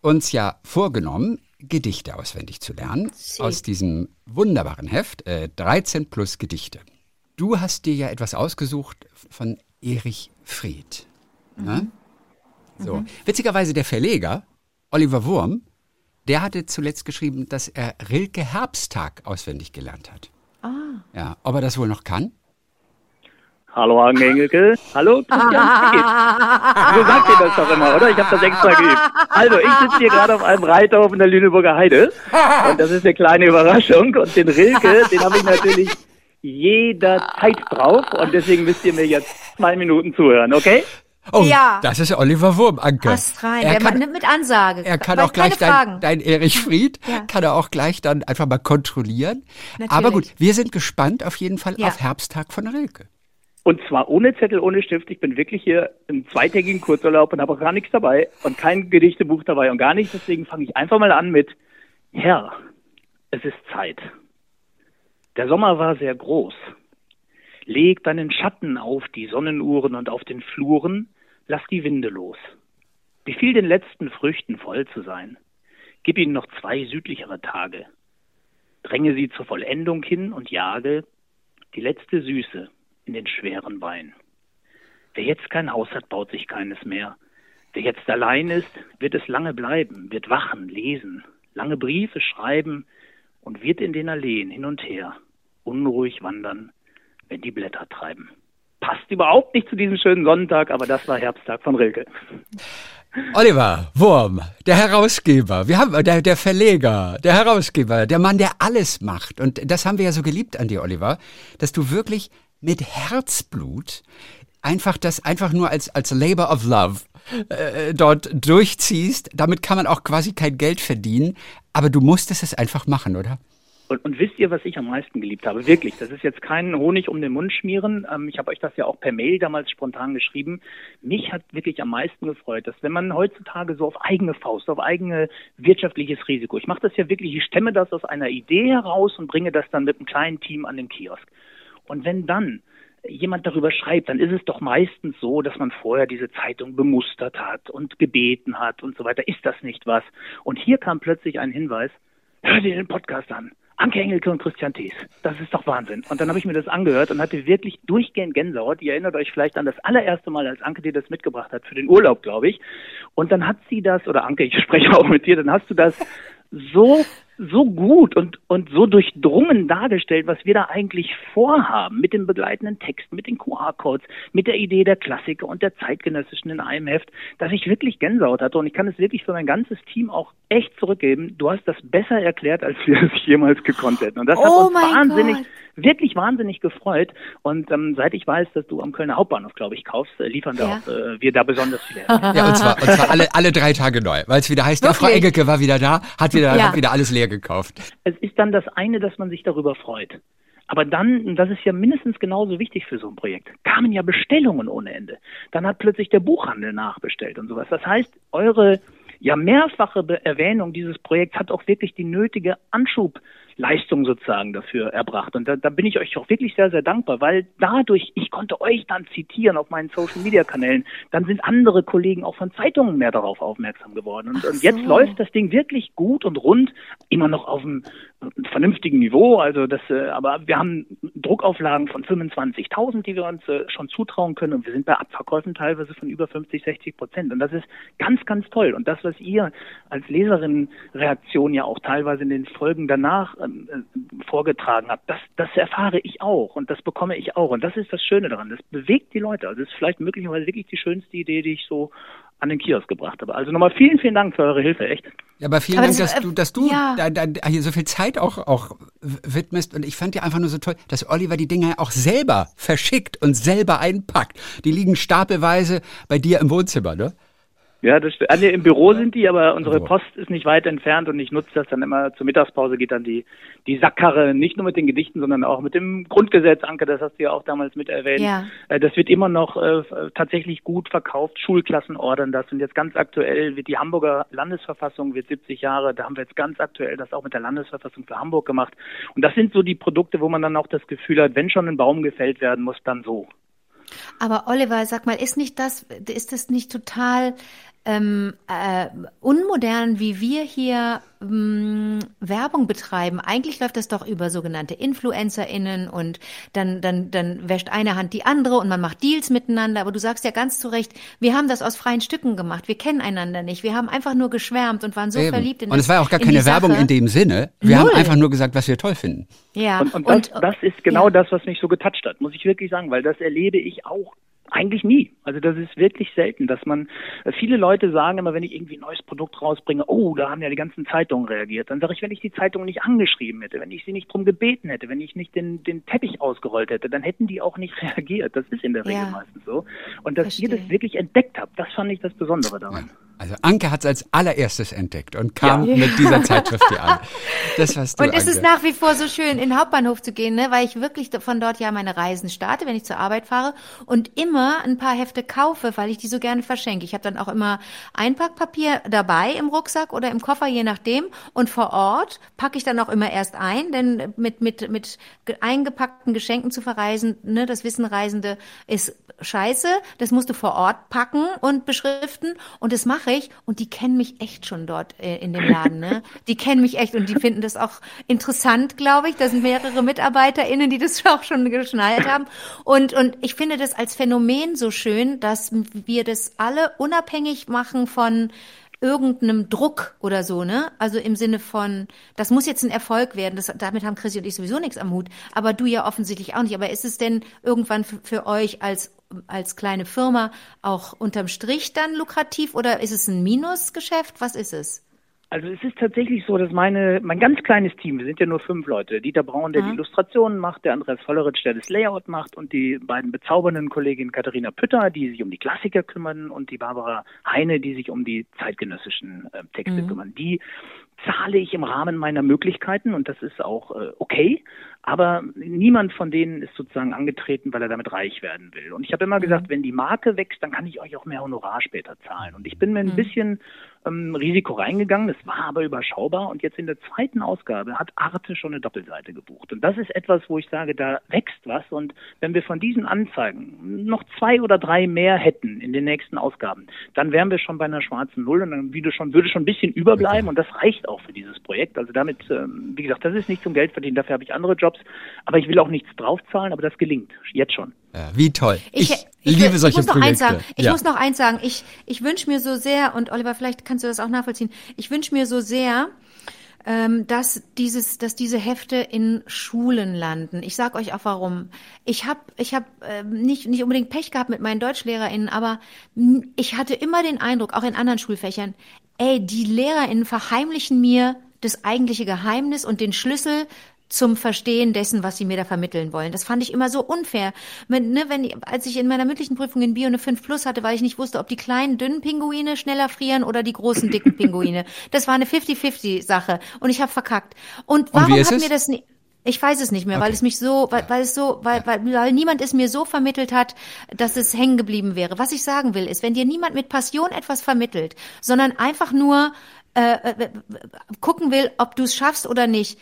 uns ja vorgenommen, Gedichte auswendig zu lernen Sie. aus diesem wunderbaren Heft, äh, 13 plus Gedichte. du hast dir ja etwas ausgesucht von Erich Fried. Ne? Mhm. So. Mhm. Witzigerweise der Verleger, Oliver Wurm, der hatte zuletzt geschrieben, dass er Rilke Herbsttag auswendig gelernt hat. Ah. Ja, ob er das wohl noch kann? Hallo Engelke. Hallo Christian. so sagt ihr das doch immer, oder? Ich habe das extra geübt. Also, ich sitze hier gerade auf einem Reiterhof in der Lüneburger Heide. Und das ist eine kleine Überraschung. Und den Rilke, den habe ich natürlich jederzeit drauf. Und deswegen müsst ihr mir jetzt zwei Minuten zuhören, okay? Oh, ja. das ist Oliver Wurm, Anke. Passt rein, er der kann, nimmt mit Ansage. Er kann auch gleich dein, dein Erich Fried, ja. kann er auch gleich dann einfach mal kontrollieren. Natürlich. Aber gut, wir sind gespannt auf jeden Fall ja. auf Herbsttag von Rilke. Und zwar ohne Zettel, ohne Stift. Ich bin wirklich hier im zweitägigen Kurzurlaub und habe auch gar nichts dabei und kein Gedichtebuch dabei und gar nichts. Deswegen fange ich einfach mal an mit Herr, es ist Zeit. Der Sommer war sehr groß. Leg deinen Schatten auf die Sonnenuhren und auf den Fluren, lass die Winde los. Befiehl den letzten Früchten voll zu sein. Gib ihnen noch zwei südlichere Tage. Dränge sie zur Vollendung hin und jage die letzte Süße in den schweren Wein. Wer jetzt kein Haus hat, baut sich keines mehr. Wer jetzt allein ist, wird es lange bleiben, wird wachen, lesen, lange Briefe schreiben und wird in den Alleen hin und her unruhig wandern, wenn die Blätter treiben. Passt überhaupt nicht zu diesem schönen Sonntag, aber das war Herbsttag von Rilke. Oliver Wurm, der Herausgeber, wir haben der, der Verleger, der Herausgeber, der Mann, der alles macht. Und das haben wir ja so geliebt an dir, Oliver, dass du wirklich mit Herzblut einfach das einfach nur als, als Labor of Love äh, dort durchziehst. Damit kann man auch quasi kein Geld verdienen, aber du musstest es einfach machen, oder? Und, und wisst ihr, was ich am meisten geliebt habe? Wirklich, das ist jetzt kein Honig um den Mund schmieren. Ähm, ich habe euch das ja auch per Mail damals spontan geschrieben. Mich hat wirklich am meisten gefreut, dass wenn man heutzutage so auf eigene Faust, auf eigene wirtschaftliches Risiko, ich mache das ja wirklich, ich stemme das aus einer Idee heraus und bringe das dann mit einem kleinen Team an den Kiosk. Und wenn dann jemand darüber schreibt, dann ist es doch meistens so, dass man vorher diese Zeitung bemustert hat und gebeten hat und so weiter. Ist das nicht was? Und hier kam plötzlich ein Hinweis, hör dir den Podcast an. Anke Engelke und Christian Thies. Das ist doch Wahnsinn. Und dann habe ich mir das angehört und hatte wirklich durchgehend Gänsehaut. Ihr erinnert euch vielleicht an das allererste Mal, als Anke dir das mitgebracht hat, für den Urlaub, glaube ich. Und dann hat sie das, oder Anke, ich spreche auch mit dir, dann hast du das so so gut und, und so durchdrungen dargestellt, was wir da eigentlich vorhaben, mit dem begleitenden Text, mit den QR-Codes, mit der Idee der Klassiker und der zeitgenössischen in einem Heft, dass ich wirklich Gänsehaut hatte und ich kann es wirklich für mein ganzes Team auch echt zurückgeben. Du hast das besser erklärt, als wir es jemals gekonnt hätten. Und das oh hat uns wahnsinnig, Gott. wirklich wahnsinnig gefreut. Und ähm, seit ich weiß, dass du am Kölner Hauptbahnhof, glaube ich, kaufst, äh, liefern ja. da äh, wir da besonders viel. ja, und zwar, und zwar alle, alle drei Tage neu, weil es wieder heißt, ja, Frau Engelke war wieder da, hat wieder, ja. hat wieder alles leer Fernseher gekauft. Es ist dann das eine, dass man sich darüber freut. Aber dann, das ist ja mindestens genauso wichtig für so ein Projekt, kamen ja Bestellungen ohne Ende. Dann hat plötzlich der Buchhandel nachbestellt und sowas. Das heißt, eure ja mehrfache Erwähnung dieses Projekts hat auch wirklich die nötige Anschub Leistung sozusagen dafür erbracht. Und da, da bin ich euch auch wirklich sehr, sehr dankbar, weil dadurch, ich konnte euch dann zitieren auf meinen Social Media Kanälen, dann sind andere Kollegen auch von Zeitungen mehr darauf aufmerksam geworden. Und, so. und jetzt läuft das Ding wirklich gut und rund, immer noch auf einem vernünftigen Niveau. Also das, äh, aber wir haben Druckauflagen von 25.000, die wir uns äh, schon zutrauen können. Und wir sind bei Abverkäufen teilweise von über 50, 60 Prozent. Und das ist ganz, ganz toll. Und das, was ihr als Leserin-Reaktion ja auch teilweise in den Folgen danach ähm, äh, vorgetragen habt, das, das erfahre ich auch und das bekomme ich auch. Und das ist das Schöne daran. Das bewegt die Leute. Also das ist vielleicht möglicherweise wirklich die schönste Idee, die ich so an den Kiosk gebracht habe. Also nochmal vielen, vielen Dank für eure Hilfe, echt. Ja, aber vielen aber Dank, das, dass du, dass du ja. da, da, hier so viel Zeit auch, auch widmest. Und ich fand ja einfach nur so toll, dass Oliver die Dinger auch selber verschickt und selber einpackt. Die liegen stapelweise bei dir im Wohnzimmer, ne? Ja, das stimmt. Also Im Büro sind die, aber unsere Post ist nicht weit entfernt und ich nutze das dann immer zur Mittagspause geht dann die, die Sackkarre, nicht nur mit den Gedichten, sondern auch mit dem Grundgesetz, Anke, das hast du ja auch damals mit erwähnt. Ja. Äh, das wird immer noch äh, tatsächlich gut verkauft. Schulklassen ordern das und jetzt ganz aktuell wird die Hamburger Landesverfassung wird 70 Jahre, da haben wir jetzt ganz aktuell das auch mit der Landesverfassung für Hamburg gemacht. Und das sind so die Produkte, wo man dann auch das Gefühl hat, wenn schon ein Baum gefällt werden muss, dann so. Aber Oliver, sag mal, ist nicht das, ist das nicht total ähm, äh, unmodern, wie wir hier ähm, Werbung betreiben. Eigentlich läuft das doch über sogenannte InfluencerInnen und dann, dann, dann wäscht eine Hand die andere und man macht Deals miteinander. Aber du sagst ja ganz zu Recht, wir haben das aus freien Stücken gemacht. Wir kennen einander nicht. Wir haben einfach nur geschwärmt und waren so Eben. verliebt in Und es war auch gar keine Werbung in dem Sinne. Wir Null. haben einfach nur gesagt, was wir toll finden. Ja. Und, und, das, und, das ist genau ja. das, was mich so getoucht hat, muss ich wirklich sagen, weil das erlebe ich auch eigentlich nie. Also das ist wirklich selten, dass man, viele Leute sagen immer, wenn ich irgendwie ein neues Produkt rausbringe, oh, da haben ja die ganzen Zeitungen reagiert. Dann sage ich, wenn ich die Zeitung nicht angeschrieben hätte, wenn ich sie nicht drum gebeten hätte, wenn ich nicht den, den Teppich ausgerollt hätte, dann hätten die auch nicht reagiert. Das ist in der Regel ja. meistens so. Und dass Verstehe. ihr das wirklich entdeckt habt, das fand ich das Besondere daran. Ja. Also Anke hat es als allererstes entdeckt und kam ja. mit dieser Zeitschrift hier an. Das warst du, Und es ist nach wie vor so schön, in den Hauptbahnhof zu gehen, ne? weil ich wirklich von dort ja meine Reisen starte, wenn ich zur Arbeit fahre und immer ein paar Hefte kaufe, weil ich die so gerne verschenke. Ich habe dann auch immer Einpackpapier dabei im Rucksack oder im Koffer, je nachdem. Und vor Ort packe ich dann auch immer erst ein, denn mit, mit, mit eingepackten Geschenken zu verreisen, ne, das wissen Reisende, ist scheiße. Das musst du vor Ort packen und beschriften. Und das mache ich. Und die kennen mich echt schon dort äh, in dem Laden. Ne? Die kennen mich echt und die finden das auch interessant, glaube ich. Da sind mehrere MitarbeiterInnen, die das auch schon geschnallt haben. Und, und ich finde das als Phänomen so schön, dass wir das alle unabhängig machen von irgendeinem Druck oder so, ne? Also im Sinne von, das muss jetzt ein Erfolg werden. Das, damit haben Chrissy und ich sowieso nichts am Hut. Aber du ja offensichtlich auch nicht. Aber ist es denn irgendwann für, für euch als als kleine Firma auch unterm Strich dann lukrativ oder ist es ein Minusgeschäft? Was ist es? Also es ist tatsächlich so, dass meine, mein ganz kleines Team, wir sind ja nur fünf Leute, Dieter Braun, der mhm. die Illustrationen macht, der Andreas Volleritsch, der das Layout macht und die beiden bezaubernden Kolleginnen Katharina Pütter, die sich um die Klassiker kümmern und die Barbara Heine, die sich um die zeitgenössischen äh, Texte mhm. kümmern. Die zahle ich im Rahmen meiner Möglichkeiten und das ist auch äh, okay. Aber niemand von denen ist sozusagen angetreten, weil er damit reich werden will. Und ich habe immer gesagt, mhm. wenn die Marke wächst, dann kann ich euch auch mehr Honorar später zahlen. Und ich bin mir ein mhm. bisschen ähm, Risiko reingegangen, das war aber überschaubar. Und jetzt in der zweiten Ausgabe hat Arte schon eine Doppelseite gebucht. Und das ist etwas, wo ich sage, da wächst was. Und wenn wir von diesen Anzeigen noch zwei oder drei mehr hätten in den nächsten Ausgaben, dann wären wir schon bei einer schwarzen Null und dann würde schon, würde schon ein bisschen überbleiben. Und das reicht auch für dieses Projekt. Also damit, ähm, wie gesagt, das ist nicht zum Geld verdienen. Dafür habe ich andere Jobs. Aber ich will auch nichts draufzahlen, aber das gelingt jetzt schon. Ja, wie toll. Ich, ich, ich liebe solche ich muss noch Eins sagen. Ich ja. muss noch eins sagen. Ich, ich wünsche mir so sehr, und Oliver, vielleicht kannst du das auch nachvollziehen, ich wünsche mir so sehr, ähm, dass dieses, dass diese Hefte in Schulen landen. Ich sag euch auch warum. Ich habe, ich habe äh, nicht nicht unbedingt Pech gehabt mit meinen DeutschlehrerInnen, aber ich hatte immer den Eindruck, auch in anderen Schulfächern, ey, die LehrerInnen verheimlichen mir das eigentliche Geheimnis und den Schlüssel zum Verstehen dessen, was sie mir da vermitteln wollen. Das fand ich immer so unfair. Wenn, ne, wenn, als ich in meiner mündlichen Prüfung in Bio eine 5 Plus hatte, weil ich nicht wusste, ob die kleinen, dünnen Pinguine schneller frieren oder die großen, dicken Pinguine. Das war eine 50-50-Sache und ich habe verkackt. Und warum und hat mir das nie... Ich weiß es nicht mehr, okay. weil es mich so, weil, weil es so, weil, weil, weil niemand es mir so vermittelt hat, dass es hängen geblieben wäre. Was ich sagen will, ist, wenn dir niemand mit Passion etwas vermittelt, sondern einfach nur äh, äh gucken will, ob du es schaffst oder nicht,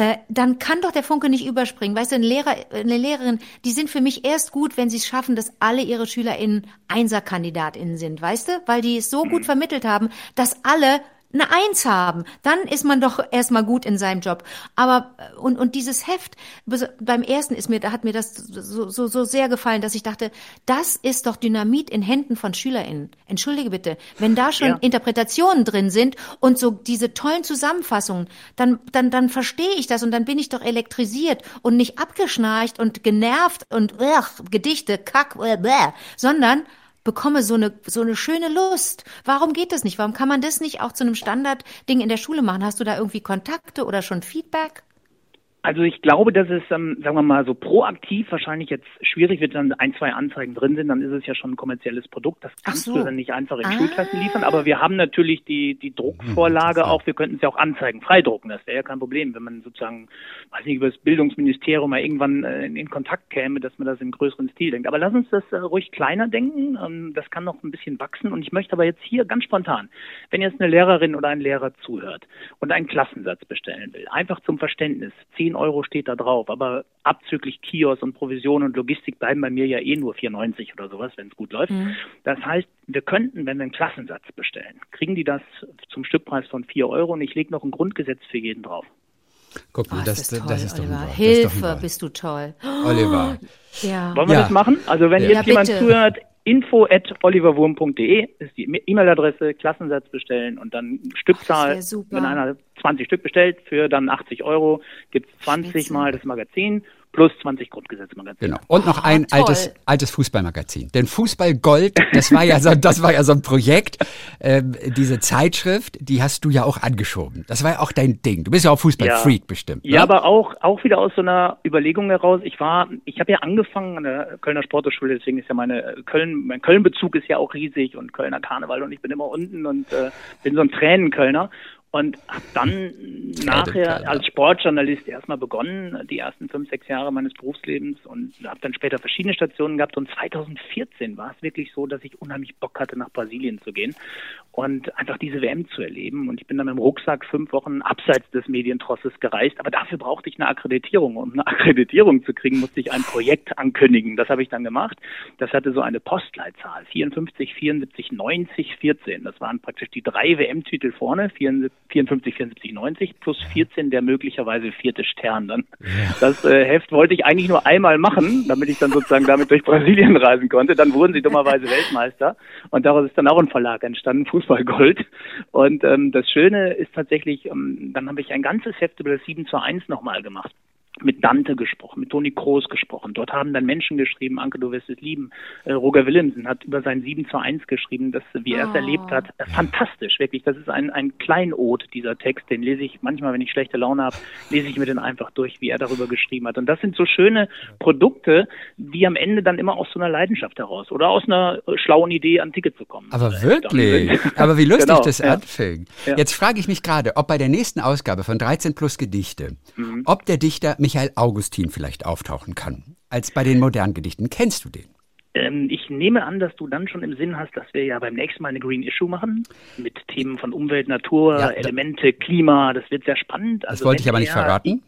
äh, dann kann doch der Funke nicht überspringen. Weißt du, ein Lehrer, eine Lehrerin, die sind für mich erst gut, wenn sie es schaffen, dass alle ihre SchülerInnen EinserkandidatInnen sind, weißt du? Weil die es so gut mhm. vermittelt haben, dass alle eine Eins haben, dann ist man doch erstmal gut in seinem Job. Aber äh, und und dieses Heft beim ersten ist mir, da hat mir das so, so so sehr gefallen, dass ich dachte, das ist doch Dynamit in Händen von SchülerInnen. Entschuldige bitte, wenn da schon ja. Interpretationen drin sind und so diese tollen Zusammenfassungen, dann dann dann verstehe ich das und dann bin ich doch elektrisiert und nicht abgeschnarcht und genervt und ugh, Gedichte, Kack, bläh, bläh, sondern bekomme so eine, so eine schöne Lust. Warum geht das nicht? Warum kann man das nicht auch zu einem Standardding in der Schule machen? Hast du da irgendwie Kontakte oder schon Feedback? Also ich glaube, dass es, ähm, sagen wir mal, so proaktiv wahrscheinlich jetzt schwierig wird, dann ein, zwei Anzeigen drin sind, dann ist es ja schon ein kommerzielles Produkt. Das kannst so. du dann nicht einfach in ah. Schulklassen liefern. Aber wir haben natürlich die, die Druckvorlage auch. Wir könnten es ja auch Anzeigen freidrucken. Das wäre ja kein Problem, wenn man sozusagen, weiß nicht, über das Bildungsministerium mal irgendwann äh, in, in, Kontakt käme, dass man das im größeren Stil denkt. Aber lass uns das äh, ruhig kleiner denken. Ähm, das kann noch ein bisschen wachsen. Und ich möchte aber jetzt hier ganz spontan, wenn jetzt eine Lehrerin oder ein Lehrer zuhört und einen Klassensatz bestellen will, einfach zum Verständnis, zehn 10 Euro steht da drauf, aber abzüglich Kiosk und Provision und Logistik bleiben bei mir ja eh nur 4,90 oder sowas, wenn es gut läuft. Mhm. Das heißt, wir könnten, wenn wir einen Klassensatz bestellen, kriegen die das zum Stückpreis von 4 Euro und ich lege noch ein Grundgesetz für jeden drauf. Guck mal, oh, das, das, toll, das, ist doch Oliver. Hilfe, bist du toll. Oliver. Ja. Wollen wir ja. das machen? Also wenn ja. jetzt jemand zuhört, info at oliverwurm.de ist die E-Mail-Adresse, Klassensatz bestellen und dann Stückzahl. Wenn einer 20 Stück bestellt für dann 80 Euro, gibt es 20 Mal das Magazin plus 20 Grundgesetzmagazine. Genau. Und noch ein oh, altes, altes Fußballmagazin. Denn Fußball Gold, das war ja so, das war ja so ein Projekt. Ähm, diese Zeitschrift, die hast du ja auch angeschoben. Das war ja auch dein Ding. Du bist ja auch Fußballfreak ja. bestimmt. Ne? Ja, aber auch, auch wieder aus so einer Überlegung heraus. Ich war, ich habe ja angefangen an der Kölner Sporthochschule, deswegen ist ja meine Köln, mein Köln-Bezug ist ja auch riesig und Kölner Karneval und ich bin immer unten und äh, bin so ein Tränenkölner und habe dann nachher als Sportjournalist erstmal begonnen, die ersten fünf, sechs Jahre meines Berufslebens und habe dann später verschiedene Stationen gehabt und 2014 war es wirklich so, dass ich unheimlich Bock hatte, nach Brasilien zu gehen und einfach diese WM zu erleben und ich bin dann mit dem Rucksack fünf Wochen abseits des Medientrosses gereist, aber dafür brauchte ich eine Akkreditierung. Um eine Akkreditierung zu kriegen, musste ich ein Projekt ankündigen. Das habe ich dann gemacht. Das hatte so eine Postleitzahl, 54, 74, 90, 14. Das waren praktisch die drei WM-Titel vorne, 74 54, 74, 90 plus 14 der möglicherweise vierte Stern dann. Das äh, Heft wollte ich eigentlich nur einmal machen, damit ich dann sozusagen damit durch Brasilien reisen konnte. Dann wurden sie dummerweise Weltmeister und daraus ist dann auch ein Verlag entstanden, Fußballgold. Und ähm, das Schöne ist tatsächlich, ähm, dann habe ich ein ganzes Heft über das 7 zu 1 nochmal gemacht mit Dante gesprochen, mit Toni Kroos gesprochen. Dort haben dann Menschen geschrieben, Anke, du wirst es lieben. Äh, Roger Willemsen hat über sein 7 zu 1 geschrieben, das, wie er es oh. erlebt hat. Äh, fantastisch, wirklich. Das ist ein, ein Kleinod, dieser Text. Den lese ich manchmal, wenn ich schlechte Laune habe, lese ich mir den einfach durch, wie er darüber geschrieben hat. Und das sind so schöne Produkte, die am Ende dann immer aus so einer Leidenschaft heraus oder aus einer schlauen Idee an Ticket zu kommen. Aber äh, wirklich? Aber wie lustig genau, das ja. anfing. Ja. Jetzt frage ich mich gerade, ob bei der nächsten Ausgabe von 13 plus Gedichte, mhm. ob der Dichter Michael Augustin vielleicht auftauchen kann, als bei den modernen Gedichten. Kennst du den? Ähm, ich nehme an, dass du dann schon im Sinn hast, dass wir ja beim nächsten Mal eine Green Issue machen mit Themen von Umwelt, Natur, ja, Elemente, Klima. Das wird sehr spannend. Also das wollte ich aber nicht verraten.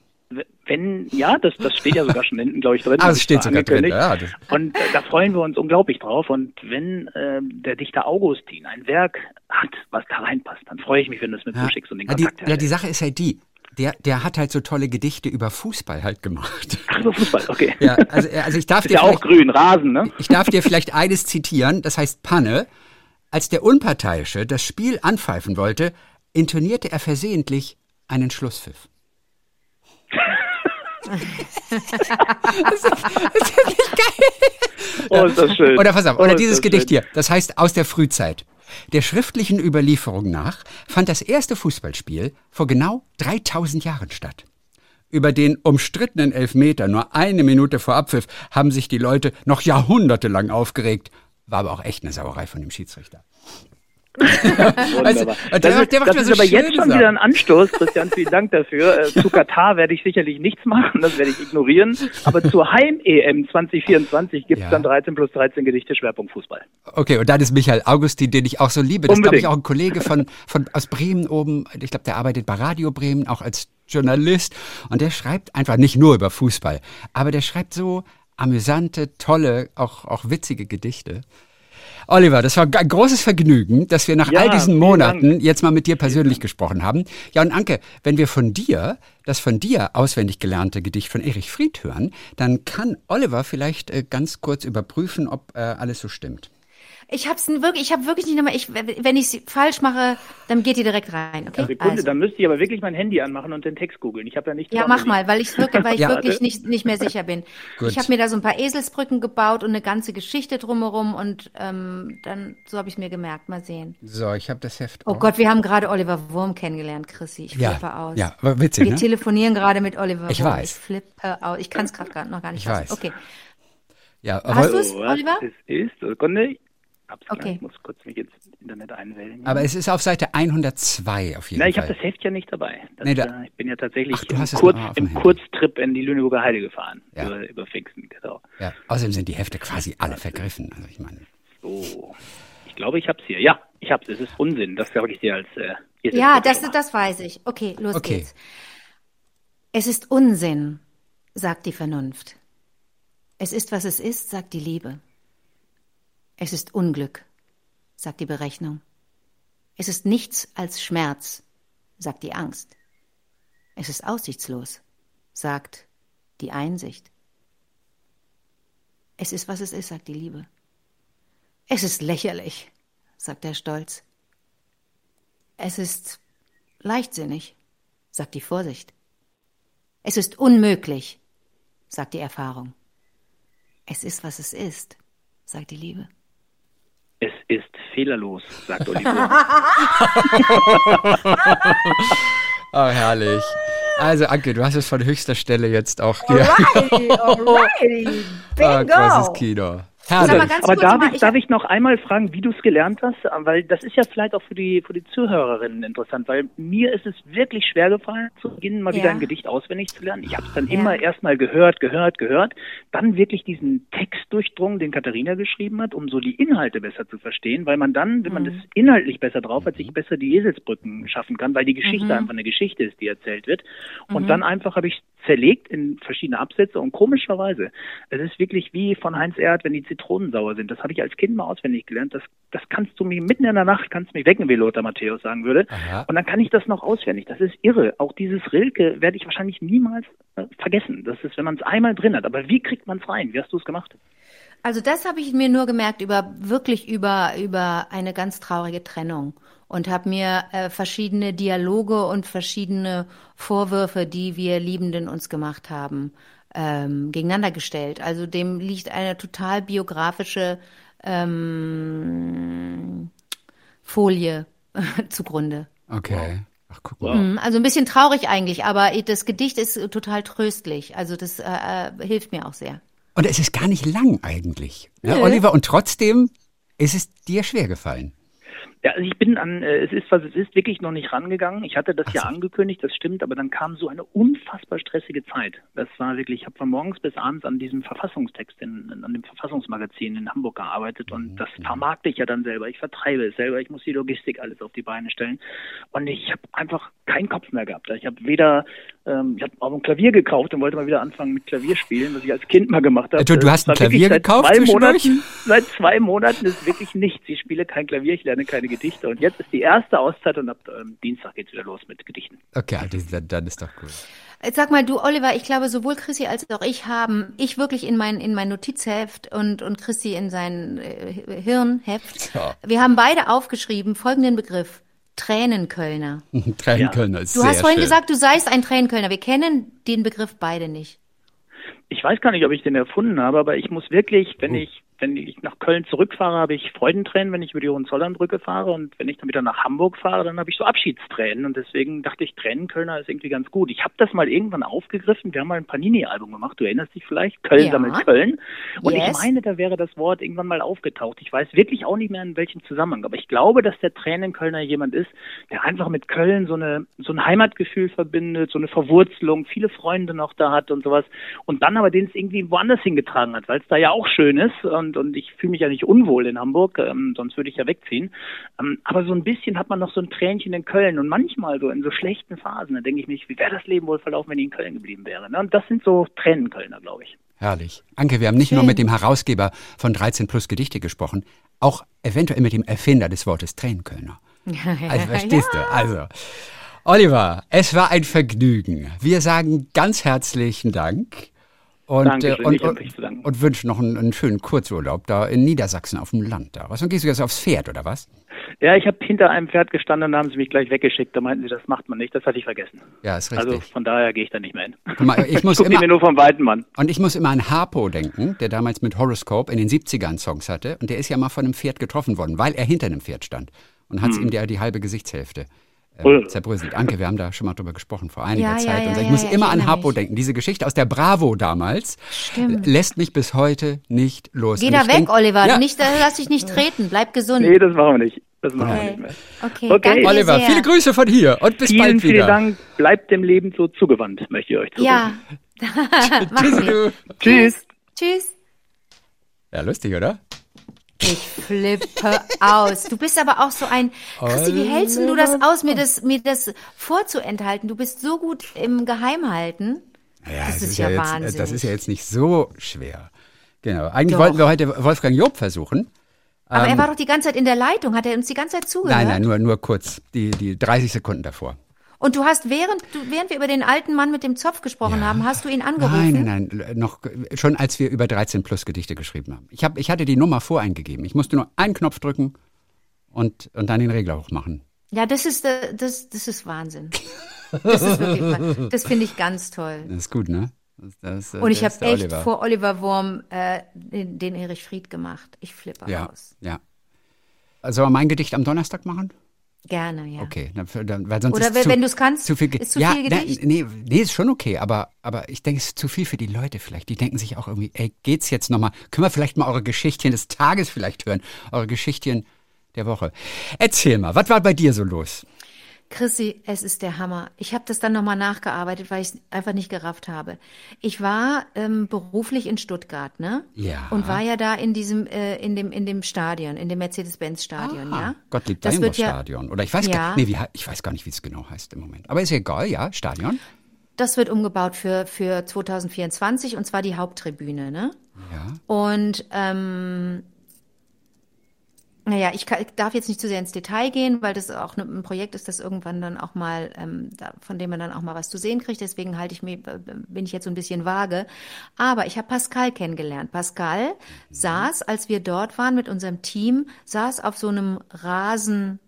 Wenn, ja, das, das steht ja sogar schon hinten, glaube ich, drin. Ah, das steht sogar drin, ja. Und äh, da freuen wir uns unglaublich drauf. Und wenn äh, der Dichter Augustin ein Werk hat, was da reinpasst, dann freue ich mich, wenn du es mir ja. zuschickst und den Kontakt ja, die, ja, die Sache ist ja die, der, der hat halt so tolle Gedichte über Fußball halt gemacht. Ach, über Fußball, okay. Ja, also, also ich darf ist dir ja auch grün, Rasen, ne? Ich darf dir vielleicht eines zitieren, das heißt Panne. Als der Unparteiische das Spiel anpfeifen wollte, intonierte er versehentlich einen Schlusspfiff. das, ist, das ist wirklich geil. Oh, ist das schön. Oder pass auf, oder oh, dieses Gedicht schön. hier, das heißt aus der Frühzeit. Der schriftlichen Überlieferung nach fand das erste Fußballspiel vor genau 3000 Jahren statt. Über den umstrittenen Elfmeter nur eine Minute vor Abpfiff haben sich die Leute noch jahrhundertelang aufgeregt. War aber auch echt eine Sauerei von dem Schiedsrichter. also, der, das ist, der das ist so aber jetzt schon wieder ein Anstoß, Christian, vielen Dank dafür. Äh, zu Katar werde ich sicherlich nichts machen, das werde ich ignorieren. Aber zur Heim-EM 2024 gibt es ja. dann 13 plus 13 Gedichte Schwerpunkt Fußball. Okay, und dann ist Michael Augustin, den ich auch so liebe. Das ist, glaube ich, auch ein Kollege von, von, aus Bremen oben. Ich glaube, der arbeitet bei Radio Bremen, auch als Journalist. Und der schreibt einfach nicht nur über Fußball, aber der schreibt so amüsante, tolle, auch, auch witzige Gedichte. Oliver, das war ein großes Vergnügen, dass wir nach ja, all diesen Monaten jetzt mal mit dir persönlich gesprochen haben. Ja, und Anke, wenn wir von dir, das von dir auswendig gelernte Gedicht von Erich Fried hören, dann kann Oliver vielleicht äh, ganz kurz überprüfen, ob äh, alles so stimmt. Ich hab's wirklich, ich habe wirklich nicht nochmal, ich, wenn ich es falsch mache, dann geht ihr direkt rein. Okay? Sekunde, also. dann müsste ich aber wirklich mein Handy anmachen und den Text googeln. Ich habe ja nicht. Ja, mach mal, weil, ich's wirklich, weil ich ja, wirklich nicht, nicht mehr sicher bin. Gut. Ich habe mir da so ein paar Eselsbrücken gebaut und eine ganze Geschichte drumherum und ähm, dann so habe ich mir gemerkt. Mal sehen. So, ich habe das Heft. Oh Gott, wir haben gerade Oliver Wurm kennengelernt, Chrissy. Ich flippe ja, aus. Ja, aber witzig. Wir ne? telefonieren gerade mit Oliver ich Wurm. Weiß. Ich flippe aus. Ich kann es gerade noch gar nicht. Ich weiß. Okay. Ja, aber Hast du es, Oliver? Es ist, Sekunde, hab's okay. Ich muss kurz mich ins Internet einwählen. Aber es ist auf Seite 102 auf jeden Na, Fall. ich habe das Heft ja nicht dabei. Das, nee, da, ich bin ja tatsächlich Ach, im, Kurz, im Kurztrip in die Lüneburger Heide gefahren. Ja. Über, über Pfingsten, genau. Ja. Außerdem sind die Hefte quasi alle vergriffen. Also ich meine. So. Ich glaube, ich habe es hier. Ja, ich habe es. Es ist Unsinn. Das sage ich dir als. Äh, ja, das, das weiß ich. Okay, los okay. geht's. Es ist Unsinn, sagt die Vernunft. Es ist, was es ist, sagt die Liebe. Es ist Unglück, sagt die Berechnung. Es ist nichts als Schmerz, sagt die Angst. Es ist aussichtslos, sagt die Einsicht. Es ist, was es ist, sagt die Liebe. Es ist lächerlich, sagt der Stolz. Es ist leichtsinnig, sagt die Vorsicht. Es ist unmöglich, sagt die Erfahrung. Es ist, was es ist, sagt die Liebe. Ist fehlerlos, sagt Oliver. oh, herrlich. Also, Anke, du hast es von höchster Stelle jetzt auch hier. Alrighty, alrighty. Ah, Bingo. großes Kino. Sag mal Herrlich. ganz Aber kurz darf, mal, ich, darf ich noch einmal fragen, wie du es gelernt hast? Weil das ist ja vielleicht auch für die, für die Zuhörerinnen interessant, weil mir ist es wirklich schwer gefallen, zu Beginn mal Ja. wieder ein Gedicht auswendig zu lernen. Ich habe es dann Ja. immer erstmal gehört, gehört, gehört, dann wirklich diesen Text durchdrungen, den Katharina geschrieben hat, um so die Inhalte besser zu verstehen, weil man dann, wenn man das inhaltlich besser drauf hat, sich besser die Eselsbrücken schaffen kann, weil die Geschichte einfach eine Geschichte ist, die erzählt wird. Und dann einfach habe ich zerlegt in verschiedene Absätze und komischerweise, es ist wirklich wie von Heinz Erd, wenn die Zitronen sauer sind. Das habe ich als Kind mal auswendig gelernt. Das, das kannst du mir mitten in der Nacht, kannst mich wecken, wie Lothar Matthäus sagen würde. Aha. Und dann kann ich das noch auswendig. Das ist irre. Auch dieses Rilke werde ich wahrscheinlich niemals äh, vergessen. Das ist, wenn man es einmal drin hat. Aber wie kriegt man es rein? Wie hast du es gemacht? Also das habe ich mir nur gemerkt über wirklich über über eine ganz traurige Trennung und habe mir äh, verschiedene Dialoge und verschiedene Vorwürfe, die wir Liebenden uns gemacht haben, ähm, gegeneinander gestellt. Also dem liegt eine total biografische ähm, Folie zugrunde. Okay. Ach, guck mal. Mm, Also ein bisschen traurig eigentlich, aber das Gedicht ist total tröstlich. Also das äh, äh, hilft mir auch sehr. Und es ist gar nicht lang eigentlich. Ja, Nö. Oliver, und trotzdem ist es dir schwer gefallen. Ja, also ich bin an, äh, es ist was es ist, wirklich noch nicht rangegangen. Ich hatte das ja angekündigt, das stimmt, aber dann kam so eine unfassbar stressige Zeit. Das war wirklich, ich habe von morgens bis abends an diesem Verfassungstext, in, an dem Verfassungsmagazin in Hamburg gearbeitet und das vermarkte ich ja dann selber. Ich vertreibe es selber, ich muss die Logistik alles auf die Beine stellen und ich habe einfach keinen Kopf mehr gehabt. Ich habe weder, ähm, ich habe auch ein Klavier gekauft und wollte mal wieder anfangen mit Klavierspielen, was ich als Kind mal gemacht habe. Du- du hast ein Klavier seit gekauft Zwei zwischendurch? Monaten, seit zwei Monaten ist wirklich nichts. Ich spiele kein Klavier, ich lerne keine Gedichte. Und jetzt ist die erste Auszeit und ab ähm, Dienstag geht's wieder los mit Gedichten. Okay, das, dann, dann ist doch gut. Jetzt Sag mal, du Oliver, ich glaube, sowohl Chrissy als auch ich haben, ich wirklich in mein, in mein Notizheft und, und Chrissy in sein äh, Hirnheft, Ja. wir haben beide aufgeschrieben folgenden Begriff, Tränenkölner. Tränenkölner ist Du sehr hast vorhin schön. gesagt, du seist ein Tränenkölner. Wir kennen den Begriff beide nicht. Ich weiß gar nicht, ob ich den erfunden habe, aber ich muss wirklich, wenn Oh. ich wenn ich nach Köln zurückfahre, habe ich Freudentränen, wenn ich über die Hohenzollernbrücke fahre. Und wenn ich dann wieder nach Hamburg fahre, dann habe ich so Abschiedstränen. Und deswegen dachte ich, Tränenkölner ist irgendwie ganz gut. Ich habe das mal irgendwann aufgegriffen, wir haben mal ein Panini-Album gemacht, du erinnerst dich vielleicht, Köln Ja. sammelt Köln. Und Yes. ich meine, da wäre das Wort irgendwann mal aufgetaucht. Ich weiß wirklich auch nicht mehr in welchem Zusammenhang, aber ich glaube, dass der Tränenkölner jemand ist, der einfach mit Köln so eine so ein Heimatgefühl verbindet, so eine Verwurzelung, viele Freunde noch da hat und sowas. Und dann aber den es irgendwie woanders hingetragen hat, weil es da ja auch schön ist. Und und ich fühle mich ja nicht unwohl in Hamburg, ähm, sonst würde ich ja wegziehen. Ähm, aber so ein bisschen hat man noch so ein Tränchen in Köln und manchmal so in so schlechten Phasen, da denke ich mich, wie wäre das Leben wohl verlaufen, wenn ich in Köln geblieben wäre. Ne? Und das sind so Tränenkölner, glaube ich. Herrlich. Anke, wir haben nicht nur mit dem Herausgeber von 13 plus Gedichte gesprochen, auch eventuell mit dem Erfinder des Wortes Tränenkölner. Also verstehst du? Also, Oliver, es war ein Vergnügen. Wir sagen ganz herzlichen Dank. Und, äh, und, ich und, und wünschen noch einen, einen schönen Kurzurlaub da in Niedersachsen auf dem Land. Da. Was, und gehst du jetzt aufs Pferd oder was? Ja, ich habe hinter einem Pferd gestanden und da haben sie mich gleich weggeschickt. Da meinten sie, das macht man nicht. Das hatte ich vergessen. Ja, ist richtig. Also von daher gehe ich da nicht mehr hin. Mal, ich muss die immer, mir nur vom Weiten an. Und ich muss immer an Harpo denken, der damals mit Horoscope in den 70ern Songs hatte. Und der ist ja mal von einem Pferd getroffen worden, weil er hinter einem Pferd stand. Und hat ihm der die halbe Gesichtshälfte äh, zerbröselt. Anke, wir haben da schon mal drüber gesprochen vor einiger Ja, Zeit. ja, und so. ich ja, muss ja, ich immer an Harpo mich. denken. Diese Geschichte aus der Bravo damals Stimmt. lässt mich bis heute nicht los. Geh da weg, denk- Oliver. Ja, Nicht, äh, lass dich nicht treten. Bleib gesund. Nee, das machen wir nicht. Das machen wir okay. nicht mehr. okay, Okay. danke Oliver, sehr. viele Grüße von hier und bis Vielen, bald vielen wieder. Dank. Bleibt dem Leben so zugewandt, möchte ich euch zurufen. Ja. Tschüss, wir. Tschüss. Tschüss. Ja, lustig, oder? Ich flippe aus. Du bist aber auch so ein, Christi, wie hältst du das aus, mir das, mir das vorzuenthalten? Du bist so gut im Geheimhalten. Ja, das, das ist, ja, ja Wahnsinn. Das ist ja jetzt nicht so schwer. Genau. Eigentlich doch. wollten wir heute Wolfgang Job versuchen. Aber ähm, er war doch die ganze Zeit in der Leitung. Hat er uns die ganze Zeit zugehört? Nein, nein, nur, nur kurz. Die, die 30 Sekunden davor. Und du hast, während, während wir über den alten Mann mit dem Zopf gesprochen ja. haben, hast du ihn angerufen? Nein, nein, nein, noch, schon als wir über 13 plus Gedichte geschrieben haben. Ich, hab, ich hatte die Nummer voreingegeben. Ich musste nur einen Knopf drücken und, und dann den Regler hochmachen. Ja, das ist, äh, das, das ist Wahnsinn. Das ist wirklich, das finde ich ganz toll. Das ist gut, ne? Das, das, und ich habe echt Oliver. vor Oliver Wurm äh, den, den Erich Fried gemacht. Ich flippe ja, aus. Ja. Sollen wir mein Gedicht am Donnerstag machen? Gerne, ja. Okay, dann, dann, weil sonst Oder ist wenn du es kannst, zu viel, ist zu ja, viel Gedicht? Nee, nee, ist schon okay, aber, aber ich denke, es ist zu viel für die Leute vielleicht. Die denken sich auch irgendwie, ey, geht's jetzt nochmal? Können wir vielleicht mal eure Geschichtchen des Tages vielleicht hören? Eure Geschichtchen der Woche. Erzähl mal, was war bei dir so los? Chrissy, es ist der Hammer. Ich habe das dann nochmal nachgearbeitet, weil ich es einfach nicht gerafft habe. Ich war ähm, beruflich in Stuttgart, ne? Ja. Und war ja da in diesem, äh, in dem, in dem Stadion, in dem Mercedes-Benz-Stadion, ah, ja? Gottlieb das wird ja, Stadion. Oder ich weiß ja, gar, nee, wie, ich weiß gar nicht, wie es genau heißt im Moment. Aber ist ja egal, ja, Stadion. Das wird umgebaut für, für 2024 und zwar die Haupttribüne, ne? Ja. Und ähm, naja, ich, kann, ich darf jetzt nicht zu sehr ins Detail gehen, weil das auch ne, ein Projekt ist, das irgendwann dann auch mal, ähm, da, von dem man dann auch mal was zu sehen kriegt. Deswegen halte ich mir, äh, bin ich jetzt so ein bisschen vage. Aber ich habe Pascal kennengelernt. Pascal mhm. saß, als wir dort waren mit unserem Team, saß auf so einem Rasen.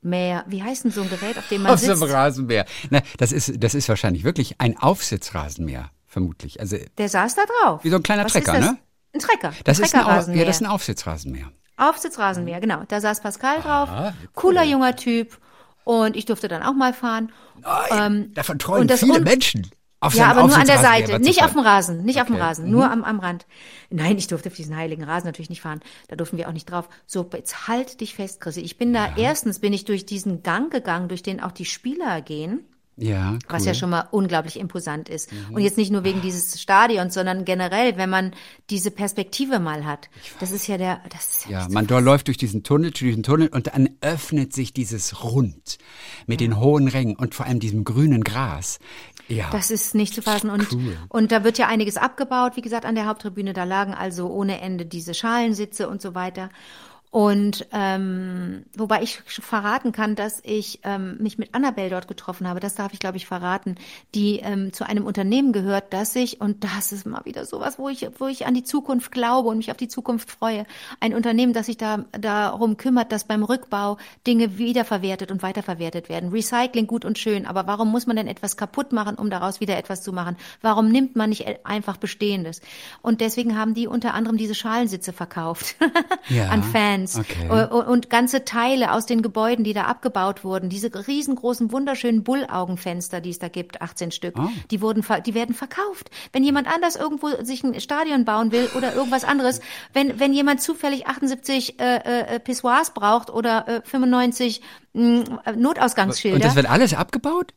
Mehr, wie heißt denn so ein Gerät, auf dem man auf sitzt? Auf so einem Rasenmäher. Na, das ist, das ist wahrscheinlich wirklich ein Aufsitzrasenmäher, vermutlich. Also, Der saß da drauf. Wie so ein kleiner Was Trecker, ne? Ein Trecker. Das, ein ist ein, ja, das ist ein Aufsitzrasenmäher. Aufsitzrasenmäher, genau. Da saß Pascal drauf. Aha, Cooler junger Typ. Und ich durfte dann auch mal fahren. Nein, ähm, davon träumen viele Menschen. Auf ja, aber nur an der Seite, nicht auf dem Rasen, nicht okay. auf dem Rasen, nur mhm. am, am Rand. Nein, ich durfte auf diesen heiligen Rasen natürlich nicht fahren. Da durften wir auch nicht drauf. So, jetzt halt dich fest, Chrissy. Ich bin da, erstens bin ich durch diesen Gang gegangen, durch den auch die Spieler gehen. Ja, cool. Was ja schon mal unglaublich imposant ist. Mhm. Und jetzt nicht nur wegen dieses Stadions, sondern generell, wenn man diese Perspektive mal hat. Das ist ja der, das ist ja. Ja, man so läuft durch diesen Tunnel, durch diesen Tunnel und dann öffnet sich dieses Rund mit ja. den hohen Rängen und vor allem diesem grünen Gras. Ja. Das ist nicht zu fassen. Und, cool. und da wird ja einiges abgebaut, wie gesagt, an der Haupttribüne. Da lagen also ohne Ende diese Schalensitze und so weiter. Und ähm, wobei ich verraten kann, dass ich ähm, mich mit Annabelle dort getroffen habe, das darf ich, glaube ich, verraten, die ähm, zu einem Unternehmen gehört, das ich, und das ist mal wieder sowas, wo ich, wo ich an die Zukunft glaube und mich auf die Zukunft freue. Ein Unternehmen, das sich da darum kümmert, dass beim Rückbau Dinge wiederverwertet und weiterverwertet werden. Recycling gut und schön, aber warum muss man denn etwas kaputt machen, um daraus wieder etwas zu machen? Warum nimmt man nicht einfach Bestehendes? Und deswegen haben die unter anderem diese Schalensitze verkauft ja. an Fans Fans okay. Und ganze Teile aus den Gebäuden, die da abgebaut wurden. Diese riesengroßen, wunderschönen Bullaugenfenster, die es da gibt, 18 Stück, oh. die wurden, die werden verkauft. Wenn jemand anders irgendwo sich ein Stadion bauen will oder irgendwas anderes, wenn, wenn jemand zufällig 78 äh, äh, Pissoirs braucht oder äh, 95 mh, Notausgangsschilder. Und das wird alles abgebaut?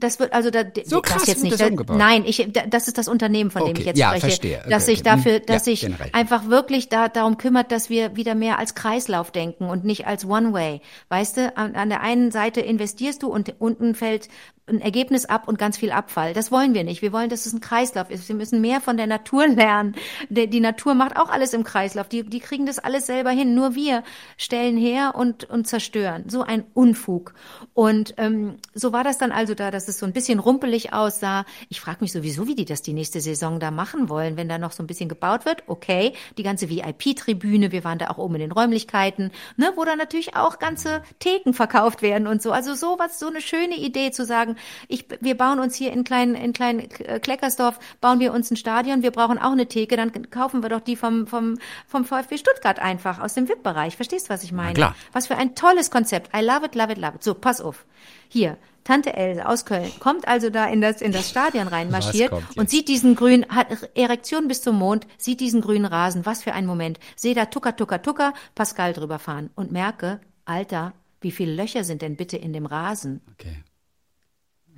Das wird also da, so krass das jetzt nicht. Das da, nein, ich das ist das Unternehmen, von okay. dem ich jetzt ja, spreche, verstehe. Okay, dass sich okay. dafür, dass ja, sich einfach wirklich da darum kümmert, dass wir wieder mehr als Kreislauf denken und nicht als One Way. Weißt du, an, an der einen Seite investierst du und unten fällt ein Ergebnis ab und ganz viel Abfall. Das wollen wir nicht. Wir wollen, dass es ein Kreislauf ist. Wir müssen mehr von der Natur lernen. Die, die Natur macht auch alles im Kreislauf. Die, die kriegen das alles selber hin. Nur wir stellen her und, und zerstören. So ein Unfug. Und ähm, so war das dann also da, dass es so ein bisschen rumpelig aussah. Ich frage mich sowieso, wie die das die nächste Saison da machen wollen, wenn da noch so ein bisschen gebaut wird. Okay, die ganze VIP-Tribüne, wir waren da auch oben in den Räumlichkeiten, ne, wo da natürlich auch ganze Theken verkauft werden und so. Also sowas, so eine schöne Idee zu sagen, ich, wir bauen uns hier in kleinen, in kleinen äh, Kleckersdorf, bauen wir uns ein Stadion, wir brauchen auch eine Theke, dann kaufen wir doch die vom, vom, vom VfB Stuttgart einfach aus dem VIP-Bereich. Verstehst du, was ich meine? klar. Was für ein tolles Konzept. I love it, love it, love it. So, pass auf. Hier, Tante Else aus Köln kommt also da in das, in das Stadion rein, marschiert und sieht diesen grünen, hat Erektion bis zum Mond, sieht diesen grünen Rasen. Was für ein Moment. Sehe da tucker, tucker, tucker, Pascal drüber fahren und merke, Alter, wie viele Löcher sind denn bitte in dem Rasen? Okay.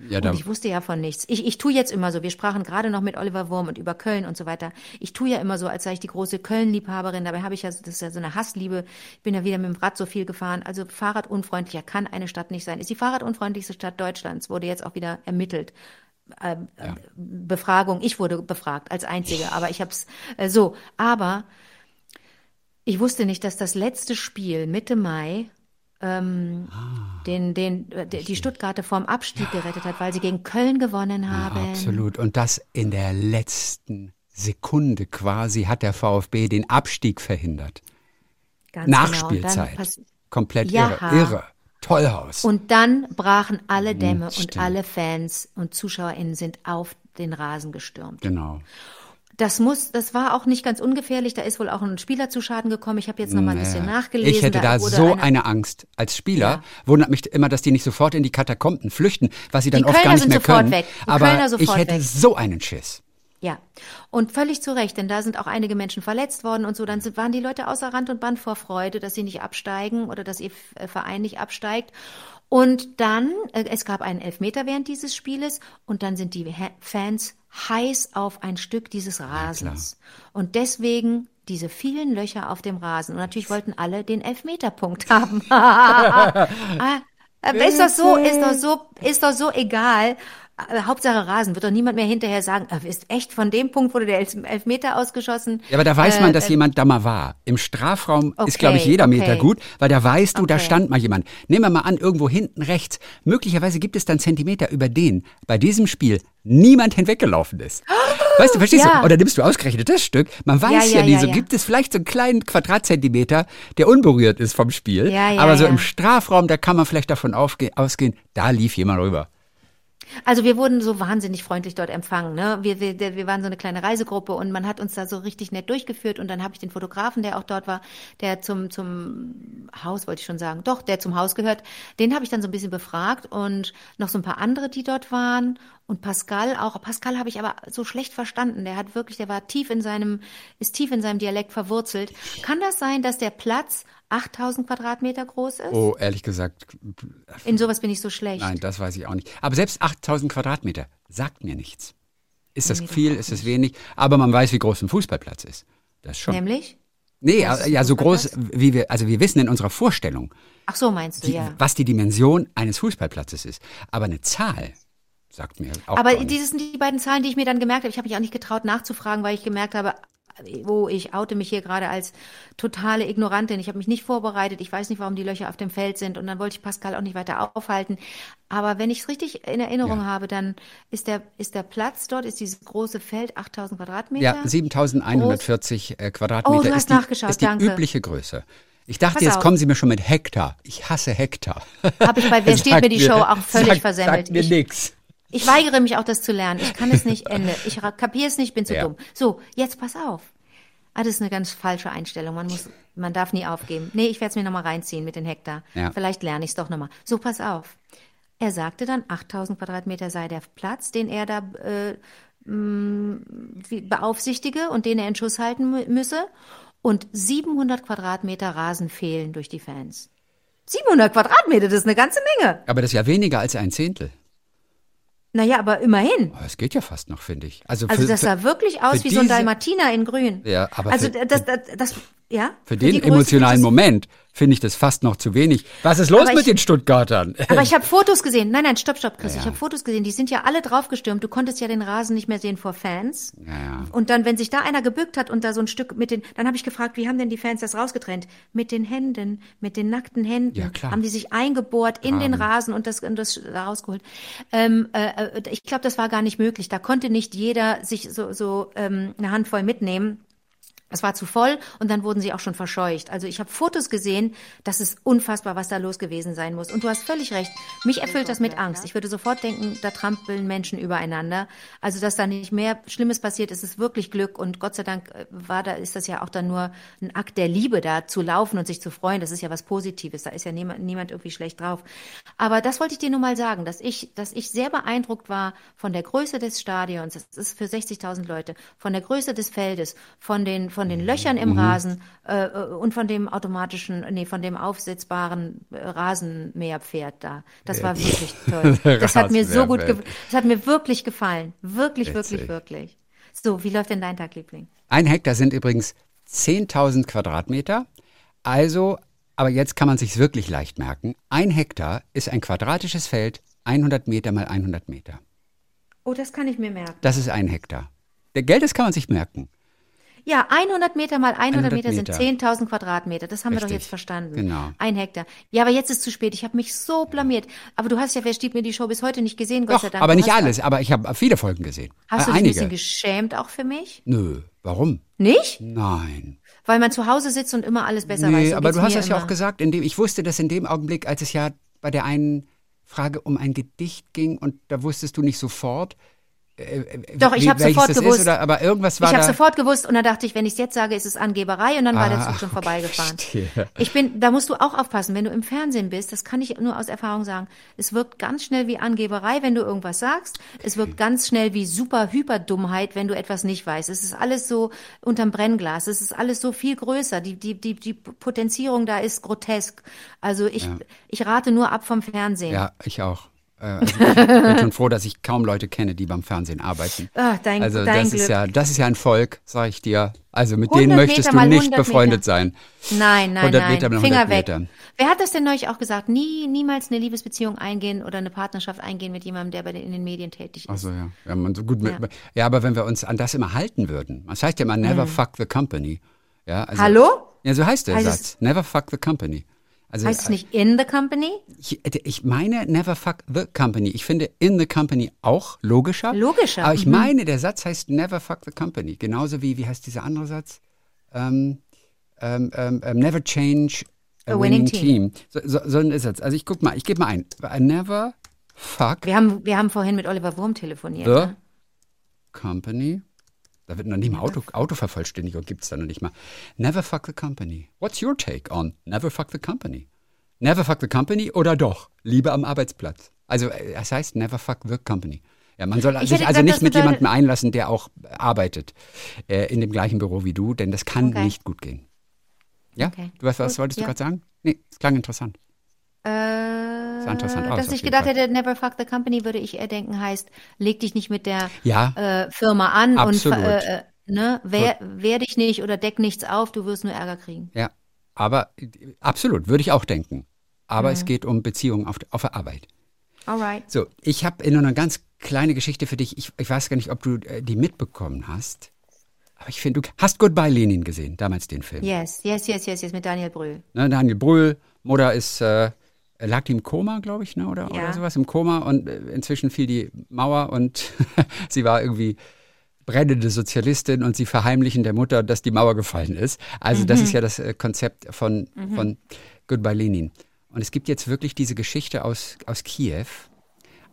Ja, und ich wusste ja von nichts. Ich, ich tue jetzt immer so, wir sprachen gerade noch mit Oliver Wurm und über Köln und so weiter. Ich tue ja immer so, als sei ich die große Köln-Liebhaberin. Dabei habe ich ja, das ist ja so eine Hassliebe. Ich bin ja wieder mit dem Rad so viel gefahren. Also fahrradunfreundlicher kann eine Stadt nicht sein. Ist die fahrradunfreundlichste Stadt Deutschlands, wurde jetzt auch wieder ermittelt. Äh, ja. Befragung. Ich wurde befragt als Einzige, aber ich habe es äh, so. Aber ich wusste nicht, dass das letzte Spiel Mitte Mai ähm, ah, den, den, äh, die Stuttgarter vorm Abstieg gerettet hat, weil sie gegen Köln gewonnen haben. Ja, absolut. Und das in der letzten Sekunde quasi hat der VfB den Abstieg verhindert. Ganz genau. Nachspielzeit. Genau. Komplett ja. irre. Irre. Tollhaus. Und dann brachen alle Dämme hm, und alle Fans und ZuschauerInnen sind auf den Rasen gestürmt. Genau. Das muss, das war auch nicht ganz ungefährlich. Da ist wohl auch ein Spieler zu Schaden gekommen. Ich habe jetzt noch mal ein naja. bisschen nachgelesen. Ich hätte da, da so eine, eine, Angst als Spieler. Ja. Wundert mich immer, dass die nicht sofort in die Katakomben flüchten, was sie dann die oft Kölner gar nicht mehr können. Aber ich hätte weg. so einen Schiss. Ja, und völlig zu Recht, denn da sind auch einige Menschen verletzt worden und so. Dann sind, waren die Leute außer Rand und Band vor Freude, dass sie nicht absteigen oder dass ihr äh, Verein nicht absteigt. Und dann, äh, es gab einen Elfmeter während dieses Spieles und dann sind die Fans heiß auf ein Stück dieses Rasens. Ja, und deswegen diese vielen Löcher auf dem Rasen. Und natürlich wollten alle den Elfmeterpunkt haben. Ah, ist das so, ist doch so, ist doch so egal. Äh, Hauptsache Rasen, wird doch niemand mehr hinterher sagen, äh, ist echt von dem Punkt wurde der Elfmeter ausgeschossen. Ja, aber da weiß man, dass äh, jemand da mal war. Im Strafraum okay, ist, glaube ich, jeder okay. Meter gut, weil da weißt du, okay. da stand mal jemand. Nehmen wir mal an, irgendwo hinten rechts. Möglicherweise gibt es dann Zentimeter, über den bei diesem Spiel niemand hinweggelaufen ist. Weißt du, verstehst ja. du? Oder nimmst du ausgerechnet das Stück? Man weiß ja, ja, ja nie, so gibt es vielleicht so einen kleinen Quadratzentimeter, der unberührt ist vom Spiel. aber so im Strafraum, da kann man vielleicht davon ausgehen, da lief jemand rüber. Also wir wurden so wahnsinnig freundlich dort empfangen. Ne? Wir, wir, wir waren so eine kleine Reisegruppe und man hat uns da so richtig nett durchgeführt und dann habe ich den Fotografen, der auch dort war, der zum, zum Haus, wollte ich schon sagen, doch, der zum Haus gehört, den habe ich dann so ein bisschen befragt und noch so ein paar andere, die dort waren und Pascal auch. Pascal habe ich aber so schlecht verstanden. Der hat wirklich, der war tief in seinem, ist tief in seinem Dialekt verwurzelt. Kann das sein, dass der Platz 8000 Quadratmeter groß ist? Oh, ehrlich gesagt. In sowas bin ich so schlecht. Nein, das weiß ich auch nicht. Aber selbst 8000 Quadratmeter sagt mir nichts. Ist das nee, viel, ist das wenig? Aber man weiß, wie groß ein Fußballplatz ist. Das schon. Nämlich? Nee, ja, so groß, wie wir, also wir wissen in unserer Vorstellung. Ach so, meinst du, die, ja. Was die Dimension eines Fußballplatzes ist. Aber eine Zahl sagt mir auch. Aber dieses sind die beiden Zahlen, die ich mir dann gemerkt habe. Ich habe mich auch nicht getraut nachzufragen, weil ich gemerkt habe, wo ich oute mich hier gerade als totale Ignorantin. Ich habe mich nicht vorbereitet. Ich weiß nicht, warum die Löcher auf dem Feld sind. Und dann wollte ich Pascal auch nicht weiter aufhalten. Aber wenn ich es richtig in Erinnerung ja. habe, dann ist der, ist der Platz dort, ist dieses große Feld 8000 Quadratmeter? Ja, 7140 äh, Quadratmeter. Oh, du hast ist die, nachgeschaut, ist die danke. übliche Größe. Ich dachte, jetzt kommen Sie mir schon mit Hektar. Ich hasse Hektar. Habe ich bei Wer steht mir die Show auch völlig sagt, versemmelt. Sagt mir nichts. Ich weigere mich auch, das zu lernen. Ich kann es nicht Ende. Ich kapiere es nicht, bin zu ja. dumm. So, jetzt pass auf. Ah, das ist eine ganz falsche Einstellung. Man muss, man darf nie aufgeben. Nee, ich werde es mir nochmal reinziehen mit den Hektar. Ja. Vielleicht lerne ich es doch nochmal. So, pass auf. Er sagte dann, 8000 Quadratmeter sei der Platz, den er da äh, beaufsichtige und den er in Schuss halten müsse. Und 700 Quadratmeter Rasen fehlen durch die Fans. 700 Quadratmeter, das ist eine ganze Menge. Aber das ist ja weniger als ein Zehntel. Naja, aber immerhin. Es geht ja fast noch, finde ich. Also, also für, das sah wirklich aus wie diese, so ein Dalmatiner in Grün. Ja, aber also das, das, das, das ja. Für, für den emotionalen Moment finde ich das fast noch zu wenig. Was ist los aber mit ich, den Stuttgartern? Aber ich habe Fotos gesehen. Nein, nein, stopp, stopp, Chris. Ja. Ich habe Fotos gesehen. Die sind ja alle draufgestürmt. Du konntest ja den Rasen nicht mehr sehen vor Fans. Ja, ja. Und dann, wenn sich da einer gebückt hat und da so ein Stück mit den, dann habe ich gefragt, wie haben denn die Fans das rausgetrennt? Mit den Händen, mit den nackten Händen. Ja, klar. Haben die sich eingebohrt in Graben. den Rasen und das, und das rausgeholt. Ähm, äh, äh ich glaube, das war gar nicht möglich. Da konnte nicht jeder sich so, so ähm, eine Handvoll mitnehmen. Es war zu voll und dann wurden sie auch schon verscheucht. Also ich habe Fotos gesehen, das ist unfassbar, was da los gewesen sein muss. Und du hast völlig recht. Mich erfüllt das mit Angst. Ich würde sofort denken, da trampeln Menschen übereinander. Also dass da nicht mehr Schlimmes passiert, ist es wirklich Glück. Und Gott sei Dank äh, war da, ist das ja auch dann nur ein Akt der Liebe, da zu laufen und sich zu freuen. Das ist ja was Positives. Da ist ja niemand, niemand irgendwie schlecht drauf. Aber das wollte ich dir nur mal sagen, dass ich, dass ich sehr beeindruckt war von der Größe des Stadions. Das ist für 60.000 Leute, von der Größe des Feldes, von den von den Löchern im Rasen äh, und von dem automatischen, nee, von dem aufsetzbaren äh, Rasenmäherpferd da. Das war wirklich toll. Das hat mir so gut, das hat mir wirklich gefallen. Wirklich, Witzig. wirklich, wirklich. So, wie läuft denn dein Tag, Liebling? Ein Hektar sind übrigens 10.000 Quadratmeter. Also, aber jetzt kann man sich wirklich leicht merken. Ein Hektar ist ein quadratisches Feld, 100 Meter mal 100 Meter. Oh, das kann ich mir merken. Das ist ein Hektar. Der Geld, das kann man sich merken. Ja, 100 Meter mal 100, 100 Meter sind Meter. 10.000 Quadratmeter. Das haben wir doch Richtig. jetzt verstanden. Genau. Ein Hektar. Ja, aber jetzt ist zu spät. Ich habe mich so blamiert. Aber du hast ja, wer steht mir die Show bis heute nicht gesehen, Gott Doch, sei Dank. aber Du nicht alles. Aber ich habe viele Folgen gesehen. Hast du Äh, dich ein bisschen geschämt auch für mich? Nö, warum? Nicht? Nein. Weil man zu Hause sitzt und immer alles besser weiß. Nee, So aber du hast das ja immer. auch gesagt, indem ich wusste das in dem Augenblick, als es ja bei der einen Frage um ein Gedicht ging und da wusstest du nicht sofort. Äh, äh, Doch, ich wie- hab welches sofort gewusst. Ist, oder, aber irgendwas war Ich habe sofort gewusst und dann dachte ich, wenn ich es jetzt sage, ist es Angeberei und dann war der Ah, Zug schon okay, vorbeigefahren. verstehe. Ich bin, da musst du auch aufpassen, wenn du im Fernsehen bist, das kann ich nur aus Erfahrung sagen, es wirkt ganz schnell wie Angeberei, wenn du irgendwas sagst. Es wirkt ganz schnell wie super Hyperdummheit, wenn du etwas nicht weißt. Es ist alles so unterm Brennglas. Es ist alles so viel größer. Die, die, die, die Potenzierung da ist grotesk. Also ich, ich rate nur ab vom Fernsehen. Ja, ich auch. Äh, Also ich bin schon froh, dass ich kaum Leute kenne, die beim Fernsehen arbeiten. Ah, dein, Also dein das Glück. ist ja, das ist ja ein Volk, sag ich dir. Also mit 100 denen möchtest Meter du nicht 100 befreundet Meter. sein. Nein, nein, 100 nein. Meter mal Finger 100 weg. Wer hat das denn neulich auch gesagt? Nie, niemals eine Liebesbeziehung eingehen oder eine Partnerschaft eingehen mit jemandem, der bei den, in den Medien tätig ist. Ach so, ja. Ja, man so gut mit, Ja. aber wenn wir uns an das immer halten würden. Das heißt ja immer never fuck the company. Ja, also, Mhm. Hallo? Ja, so heißt der Heißt Satz. Never fuck the company. Also, Heißt es nicht in the company? Ich, ich meine never fuck the company. Ich finde in the company auch logischer. Logischer, Aber ich mhm. meine, der Satz heißt never fuck the company. Genauso wie, wie heißt dieser andere Satz? Ähm, ähm, ähm, ähm, never change a, winning, team. So, so, so ein Satz. Also ich guck mal, ich gebe mal ein. I never fuck Wir haben, wir haben vorhin mit Oliver Wurm telefoniert. the Ne? company. Da wird noch nicht mal Auto, Autovervollständigung gibt es da noch nicht mal. Never fuck the company. What's your take on never fuck the company? Never fuck the company oder doch? Liebe am Arbeitsplatz. Also äh, das heißt never fuck the company. Ja, man soll Ich sich also gesagt, nicht mit jemandem einlassen, der auch arbeitet äh, in dem gleichen Büro wie du, denn das kann Okay. nicht gut gehen. Ja? Okay. Du weißt, was Gut, wolltest du ja. gerade sagen? Nee, es klang interessant. Äh, sah interessant aus, dass ich gedacht Fall. hätte, never fuck the company, würde ich eher denken, heißt, leg dich nicht mit der Ja. äh, Firma an Absolut. und äh, äh, ne, wehr, wehr dich nicht oder deck nichts auf, du wirst nur Ärger kriegen. Ja, aber äh, absolut, würde ich auch denken. Aber Mhm. es geht um Beziehungen auf, auf der Arbeit. Alright. So, ich habe nur eine ganz kleine Geschichte für dich. Ich, ich weiß gar nicht, ob du äh, die mitbekommen hast. Aber ich finde, du hast Goodbye Lenin gesehen, damals den Film. Yes, yes, yes, yes, yes, mit Daniel Brühl. Ne, Daniel Brühl, Mutter ist, äh, lag die im Koma, glaube ich, ne, oder, Ja. oder sowas, im Koma. Und äh, inzwischen fiel die Mauer und sie war irgendwie brennende Sozialistin und sie verheimlichen der Mutter, dass die Mauer gefallen ist. Also das ist ja das äh, Konzept von, von Goodbye Lenin. Und es gibt jetzt wirklich diese Geschichte aus, aus Kiew.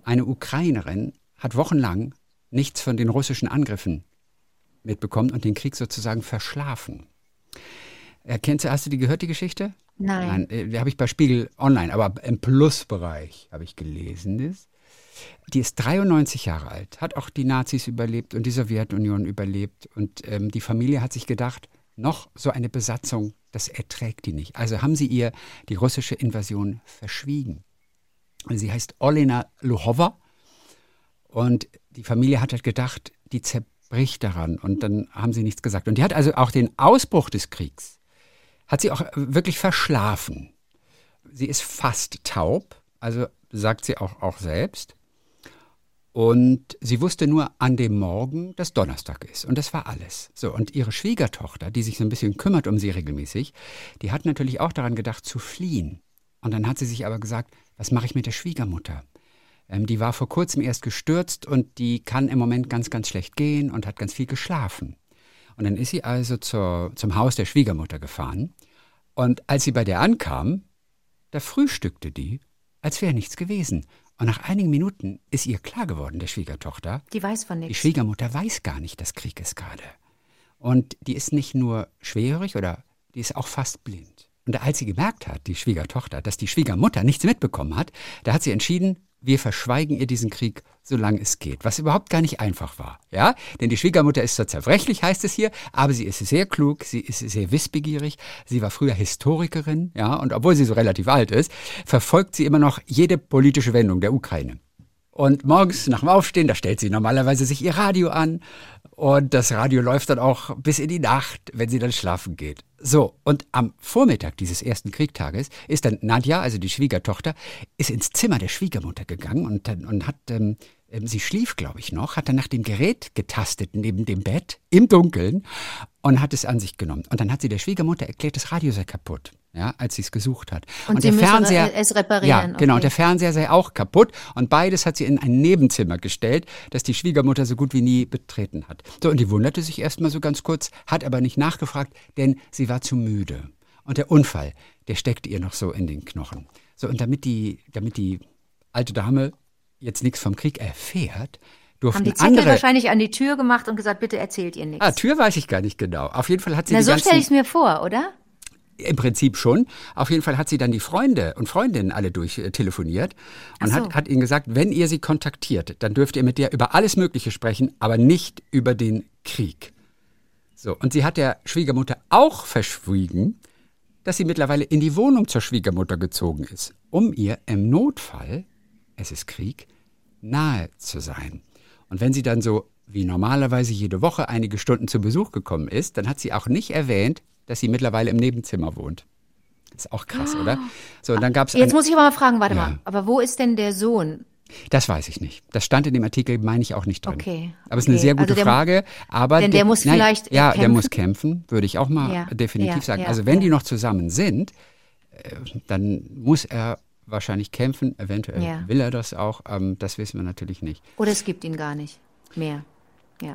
Eine Ukrainerin hat wochenlang nichts von den russischen Angriffen mitbekommen und den Krieg sozusagen verschlafen. Erkennst du, hast du die gehört, die Geschichte? Nein. Nein, äh, habe ich bei Spiegel Online, aber im Plusbereich habe ich gelesen. Das. Die ist 93 Jahre alt, hat auch die Nazis überlebt und die Sowjetunion überlebt. Und ähm, die Familie hat sich gedacht, noch so eine Besatzung, das erträgt die nicht. Also haben sie ihr die russische Invasion verschwiegen. Sie heißt Olena Luhova und die Familie hat halt gedacht, die zerbricht daran und dann haben sie nichts gesagt. Und die hat also auch den Ausbruch des Kriegs, hat sie auch wirklich verschlafen. Sie ist fast taub, also sagt sie auch, auch selbst. Und sie wusste nur an dem Morgen, dass Donnerstag ist. Und das war alles. So, und ihre Schwiegertochter, die sich so ein bisschen kümmert um sie regelmäßig, die hat natürlich auch daran gedacht, zu fliehen. Und dann hat sie sich aber gesagt, was mache ich mit der Schwiegermutter? Ähm, die war vor kurzem erst gestürzt und die kann im Moment ganz, ganz schlecht gehen und hat ganz viel geschlafen. Und dann ist sie also zur, zum Haus der Schwiegermutter gefahren. Und als sie bei der ankam, da frühstückte die, als wäre nichts gewesen. Und nach einigen Minuten ist ihr klar geworden, der Schwiegertochter, Die weiß von die nichts. Schwiegermutter weiß gar nicht, dass Krieg ist gerade. Und die ist nicht nur schwerhörig oder die ist auch fast blind. Und als sie gemerkt hat, die Schwiegertochter, dass die Schwiegermutter nichts mitbekommen hat, da hat sie entschieden, wir verschweigen ihr diesen Krieg, solange es geht, was überhaupt gar nicht einfach war, ja? Denn die Schwiegermutter ist zwar zerbrechlich, heißt es hier, aber sie ist sehr klug, sie ist sehr wissbegierig, sie war früher Historikerin, ja? Und obwohl sie so relativ alt ist, verfolgt sie immer noch jede politische Wendung der Ukraine. Und morgens nach dem Aufstehen, da stellt sie normalerweise sich ihr Radio an und das Radio läuft dann auch bis in die Nacht, wenn sie dann schlafen geht. So, und am Vormittag dieses ersten Kriegtages ist dann Nadja, also die Schwiegertochter, ist ins Zimmer der Schwiegermutter gegangen und, und hat, ähm, ähm, sie schlief, glaube ich, noch, hat dann nach dem Gerät getastet neben dem Bett im Dunkeln und hat es an sich genommen. Und dann hat sie der Schwiegermutter erklärt, das Radio sei kaputt ja, als sie es gesucht hat. Und, und der Fernseher, es reparieren. Ja, genau. Okay. Der Fernseher sei auch kaputt. Und beides hat sie in ein Nebenzimmer gestellt, das die Schwiegermutter so gut wie nie betreten hat. So, und die wunderte sich erstmal so ganz kurz, hat aber nicht nachgefragt, denn sie war zu müde. Und der Unfall, der steckte ihr noch so in den Knochen. So, und damit die, damit die alte Dame jetzt nichts vom Krieg erfährt, durften Haben die Zettel andere, wahrscheinlich an die Tür gemacht und gesagt, bitte erzählt ihr nichts. Ah, Tür weiß ich gar nicht genau. Auf jeden Fall hat sie Na, die so stelle ich es mir vor, oder? Im Prinzip schon. Auf jeden Fall hat sie dann die Freunde und Freundinnen alle durchtelefoniert und so. hat, hat ihnen gesagt, wenn ihr sie kontaktiert, dann dürft ihr mit der über alles Mögliche sprechen, aber nicht über den Krieg. So, und sie hat der Schwiegermutter auch verschwiegen, dass sie mittlerweile in die Wohnung zur Schwiegermutter gezogen ist, um ihr im Notfall, es ist Krieg, nahe zu sein. Und wenn sie dann so wie normalerweise jede Woche einige Stunden zu Besuch gekommen ist, dann hat sie auch nicht erwähnt, dass sie mittlerweile im Nebenzimmer wohnt. Ist auch krass, oh. oder? So, und dann gab's Jetzt muss ich aber mal fragen, warte ja. mal, aber wo ist denn der Sohn? Das weiß ich nicht. Das stand in dem Artikel, meine ich auch nicht drin. Okay. Aber es ist eine sehr gute also der, Frage. Aber denn der, der muss nein, vielleicht ja, kämpfen. der muss kämpfen, würde ich auch mal ja, definitiv ja, sagen. also wenn die noch zusammen sind, äh, dann muss er wahrscheinlich kämpfen. Eventuell will er das auch. Ähm, das wissen wir natürlich nicht. Oder es gibt ihn gar nicht mehr.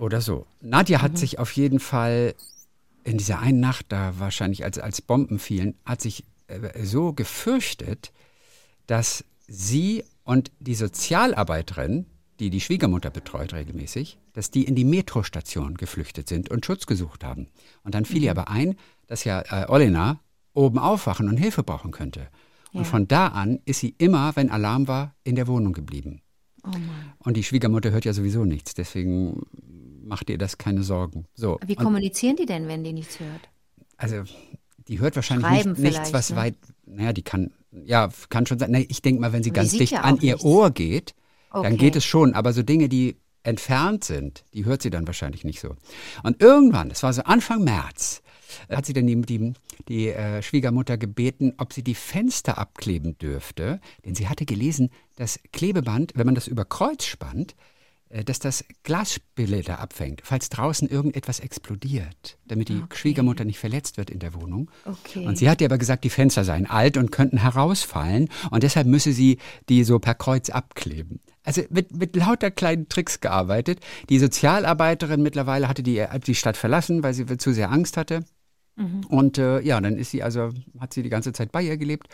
Oder so. Nadja mhm. hat sich auf jeden Fall in dieser einen Nacht, da wahrscheinlich als, als Bomben fielen, hat sich äh, so gefürchtet, dass sie und die Sozialarbeiterin, die die Schwiegermutter betreut regelmäßig, dass die in die Metrostation geflüchtet sind und Schutz gesucht haben. Und dann fiel mhm. ihr aber ein, dass ja äh, Olena oben aufwachen und Hilfe brauchen könnte. Und ja. von da an ist sie immer, wenn Alarm war, in der Wohnung geblieben. Oh und die Schwiegermutter hört ja sowieso nichts. Deswegen macht ihr das keine Sorgen. So. Wie kommunizieren die denn, wenn die nichts hört? Also, die hört wahrscheinlich nicht, nichts, was ne? weit, naja, die kann, ja, kann schon sein. Nee, ich denke mal, wenn sie ganz dicht ja an ihr nichts. Ohr geht, okay. dann geht es schon. Aber so Dinge, die entfernt sind, die hört sie dann wahrscheinlich nicht so. Und irgendwann, das war so Anfang März, hat sie dann die, die, die äh, Schwiegermutter gebeten, ob sie die Fenster abkleben dürfte. Denn sie hatte gelesen, dass Klebeband, wenn man das über Kreuz spannt, äh, dass das Glassplitter abfängt, falls draußen irgendetwas explodiert, damit die okay. Schwiegermutter nicht verletzt wird in der Wohnung. Okay. Und sie hat ihr aber gesagt, die Fenster seien alt und könnten herausfallen und deshalb müsse sie die so per Kreuz abkleben. Also mit, mit lauter kleinen Tricks gearbeitet. Die Sozialarbeiterin mittlerweile hatte die, die Stadt verlassen, weil sie zu sehr Angst hatte. Mhm. Und äh, ja, dann ist sie also, hat sie die ganze Zeit bei ihr gelebt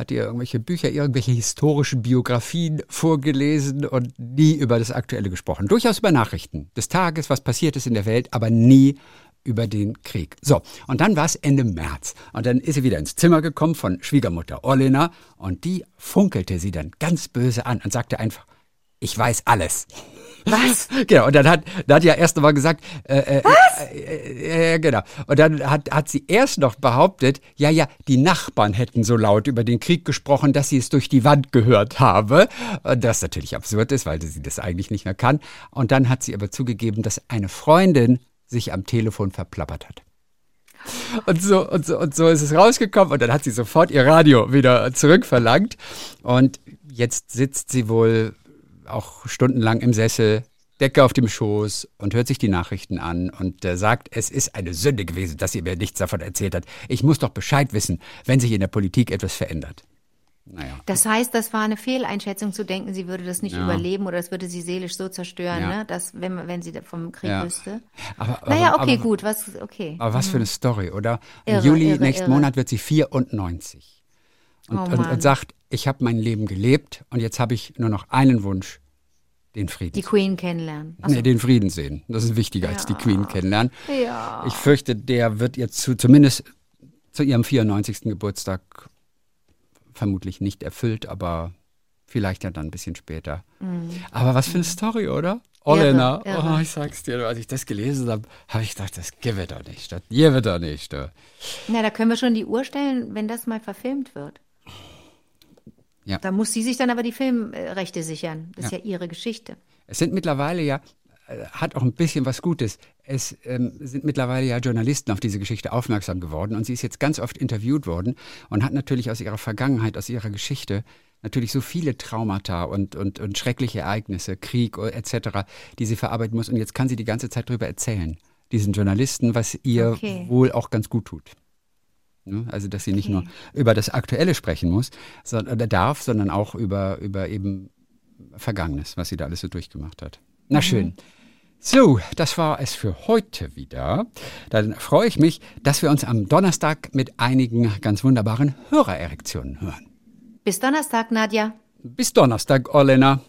hat ihr irgendwelche Bücher, irgendwelche historischen Biografien vorgelesen und nie über das Aktuelle gesprochen. Durchaus über Nachrichten des Tages, was passiert ist in der Welt, aber nie über den Krieg. So, und dann war es Ende März. Und dann ist sie wieder ins Zimmer gekommen von Schwiegermutter Orlena und die funkelte sie dann ganz böse an und sagte einfach, ich weiß alles. Was? Genau, und dann hat Nadja erst einmal gesagt, äh, äh, Was? Äh, äh, genau. Und dann hat, hat sie erst noch behauptet, ja, ja, die Nachbarn hätten so laut über den Krieg gesprochen, dass sie es durch die Wand gehört habe. Und das natürlich absurd ist, weil sie das eigentlich nicht mehr kann. Und dann hat sie aber zugegeben, dass eine Freundin sich am Telefon verplappert hat. Und so, und so, und so ist es rausgekommen und dann hat sie sofort ihr Radio wieder zurückverlangt. Und jetzt sitzt sie wohl auch stundenlang im Sessel, Decke auf dem Schoß und hört sich die Nachrichten an und äh, sagt, es ist eine Sünde gewesen, dass sie mir nichts davon erzählt hat. Ich muss doch Bescheid wissen, wenn sich in der Politik etwas verändert. Naja. Das heißt, das war eine Fehleinschätzung zu denken, sie würde das nicht ja. überleben oder es würde sie seelisch so zerstören, ja. ne? dass, wenn, wenn sie vom Krieg ja. wüsste. Aber, naja, okay, aber, gut, was, okay. Aber was mhm. für eine Story, oder? Irre, Im Juli irre, nächsten irre. Monat wird sie 94 und, oh und, und sagt, ich habe mein Leben gelebt und jetzt habe ich nur noch einen Wunsch, den Frieden. Die Queen kennenlernen. So. Nee, den Frieden sehen. Das ist wichtiger ja. als die Queen kennenlernen. Ja. Ich fürchte, der wird jetzt zu, zumindest zu ihrem 94. Geburtstag vermutlich nicht erfüllt, aber Vielleicht ja dann ein bisschen später. Mhm. Aber was für eine Story, oder? Olena, irre, irre. Oh, ich sag's dir, als ich das gelesen habe, habe ich gedacht, das gibt doch nicht, das gibt doch nicht. Na, da können wir schon die Uhr stellen, wenn das mal verfilmt wird. Ja. Da muss sie sich dann aber die Filmrechte sichern. Das ist ja, ja ihre Geschichte. Es sind mittlerweile ja, äh, hat auch ein bisschen was Gutes. Es ähm, sind mittlerweile ja Journalisten auf diese Geschichte aufmerksam geworden und sie ist jetzt ganz oft interviewt worden und hat natürlich aus ihrer Vergangenheit, aus ihrer Geschichte natürlich so viele Traumata und, und, und schreckliche Ereignisse, Krieg etc., die sie verarbeiten muss. Und jetzt kann sie die ganze Zeit darüber erzählen, diesen Journalisten, was ihr okay. wohl auch ganz gut tut. Ne? Also, dass sie nicht okay. nur über das Aktuelle sprechen muss, sondern, oder darf, sondern auch über, über eben Vergangenes, was sie da alles so durchgemacht hat. Na mhm. schön. So, das war es für heute wieder. Dann freue ich mich, dass wir uns am Donnerstag mit einigen ganz wunderbaren Hörererektionen hören. Bis Donnerstag, Nadja. Bis Donnerstag, Olena.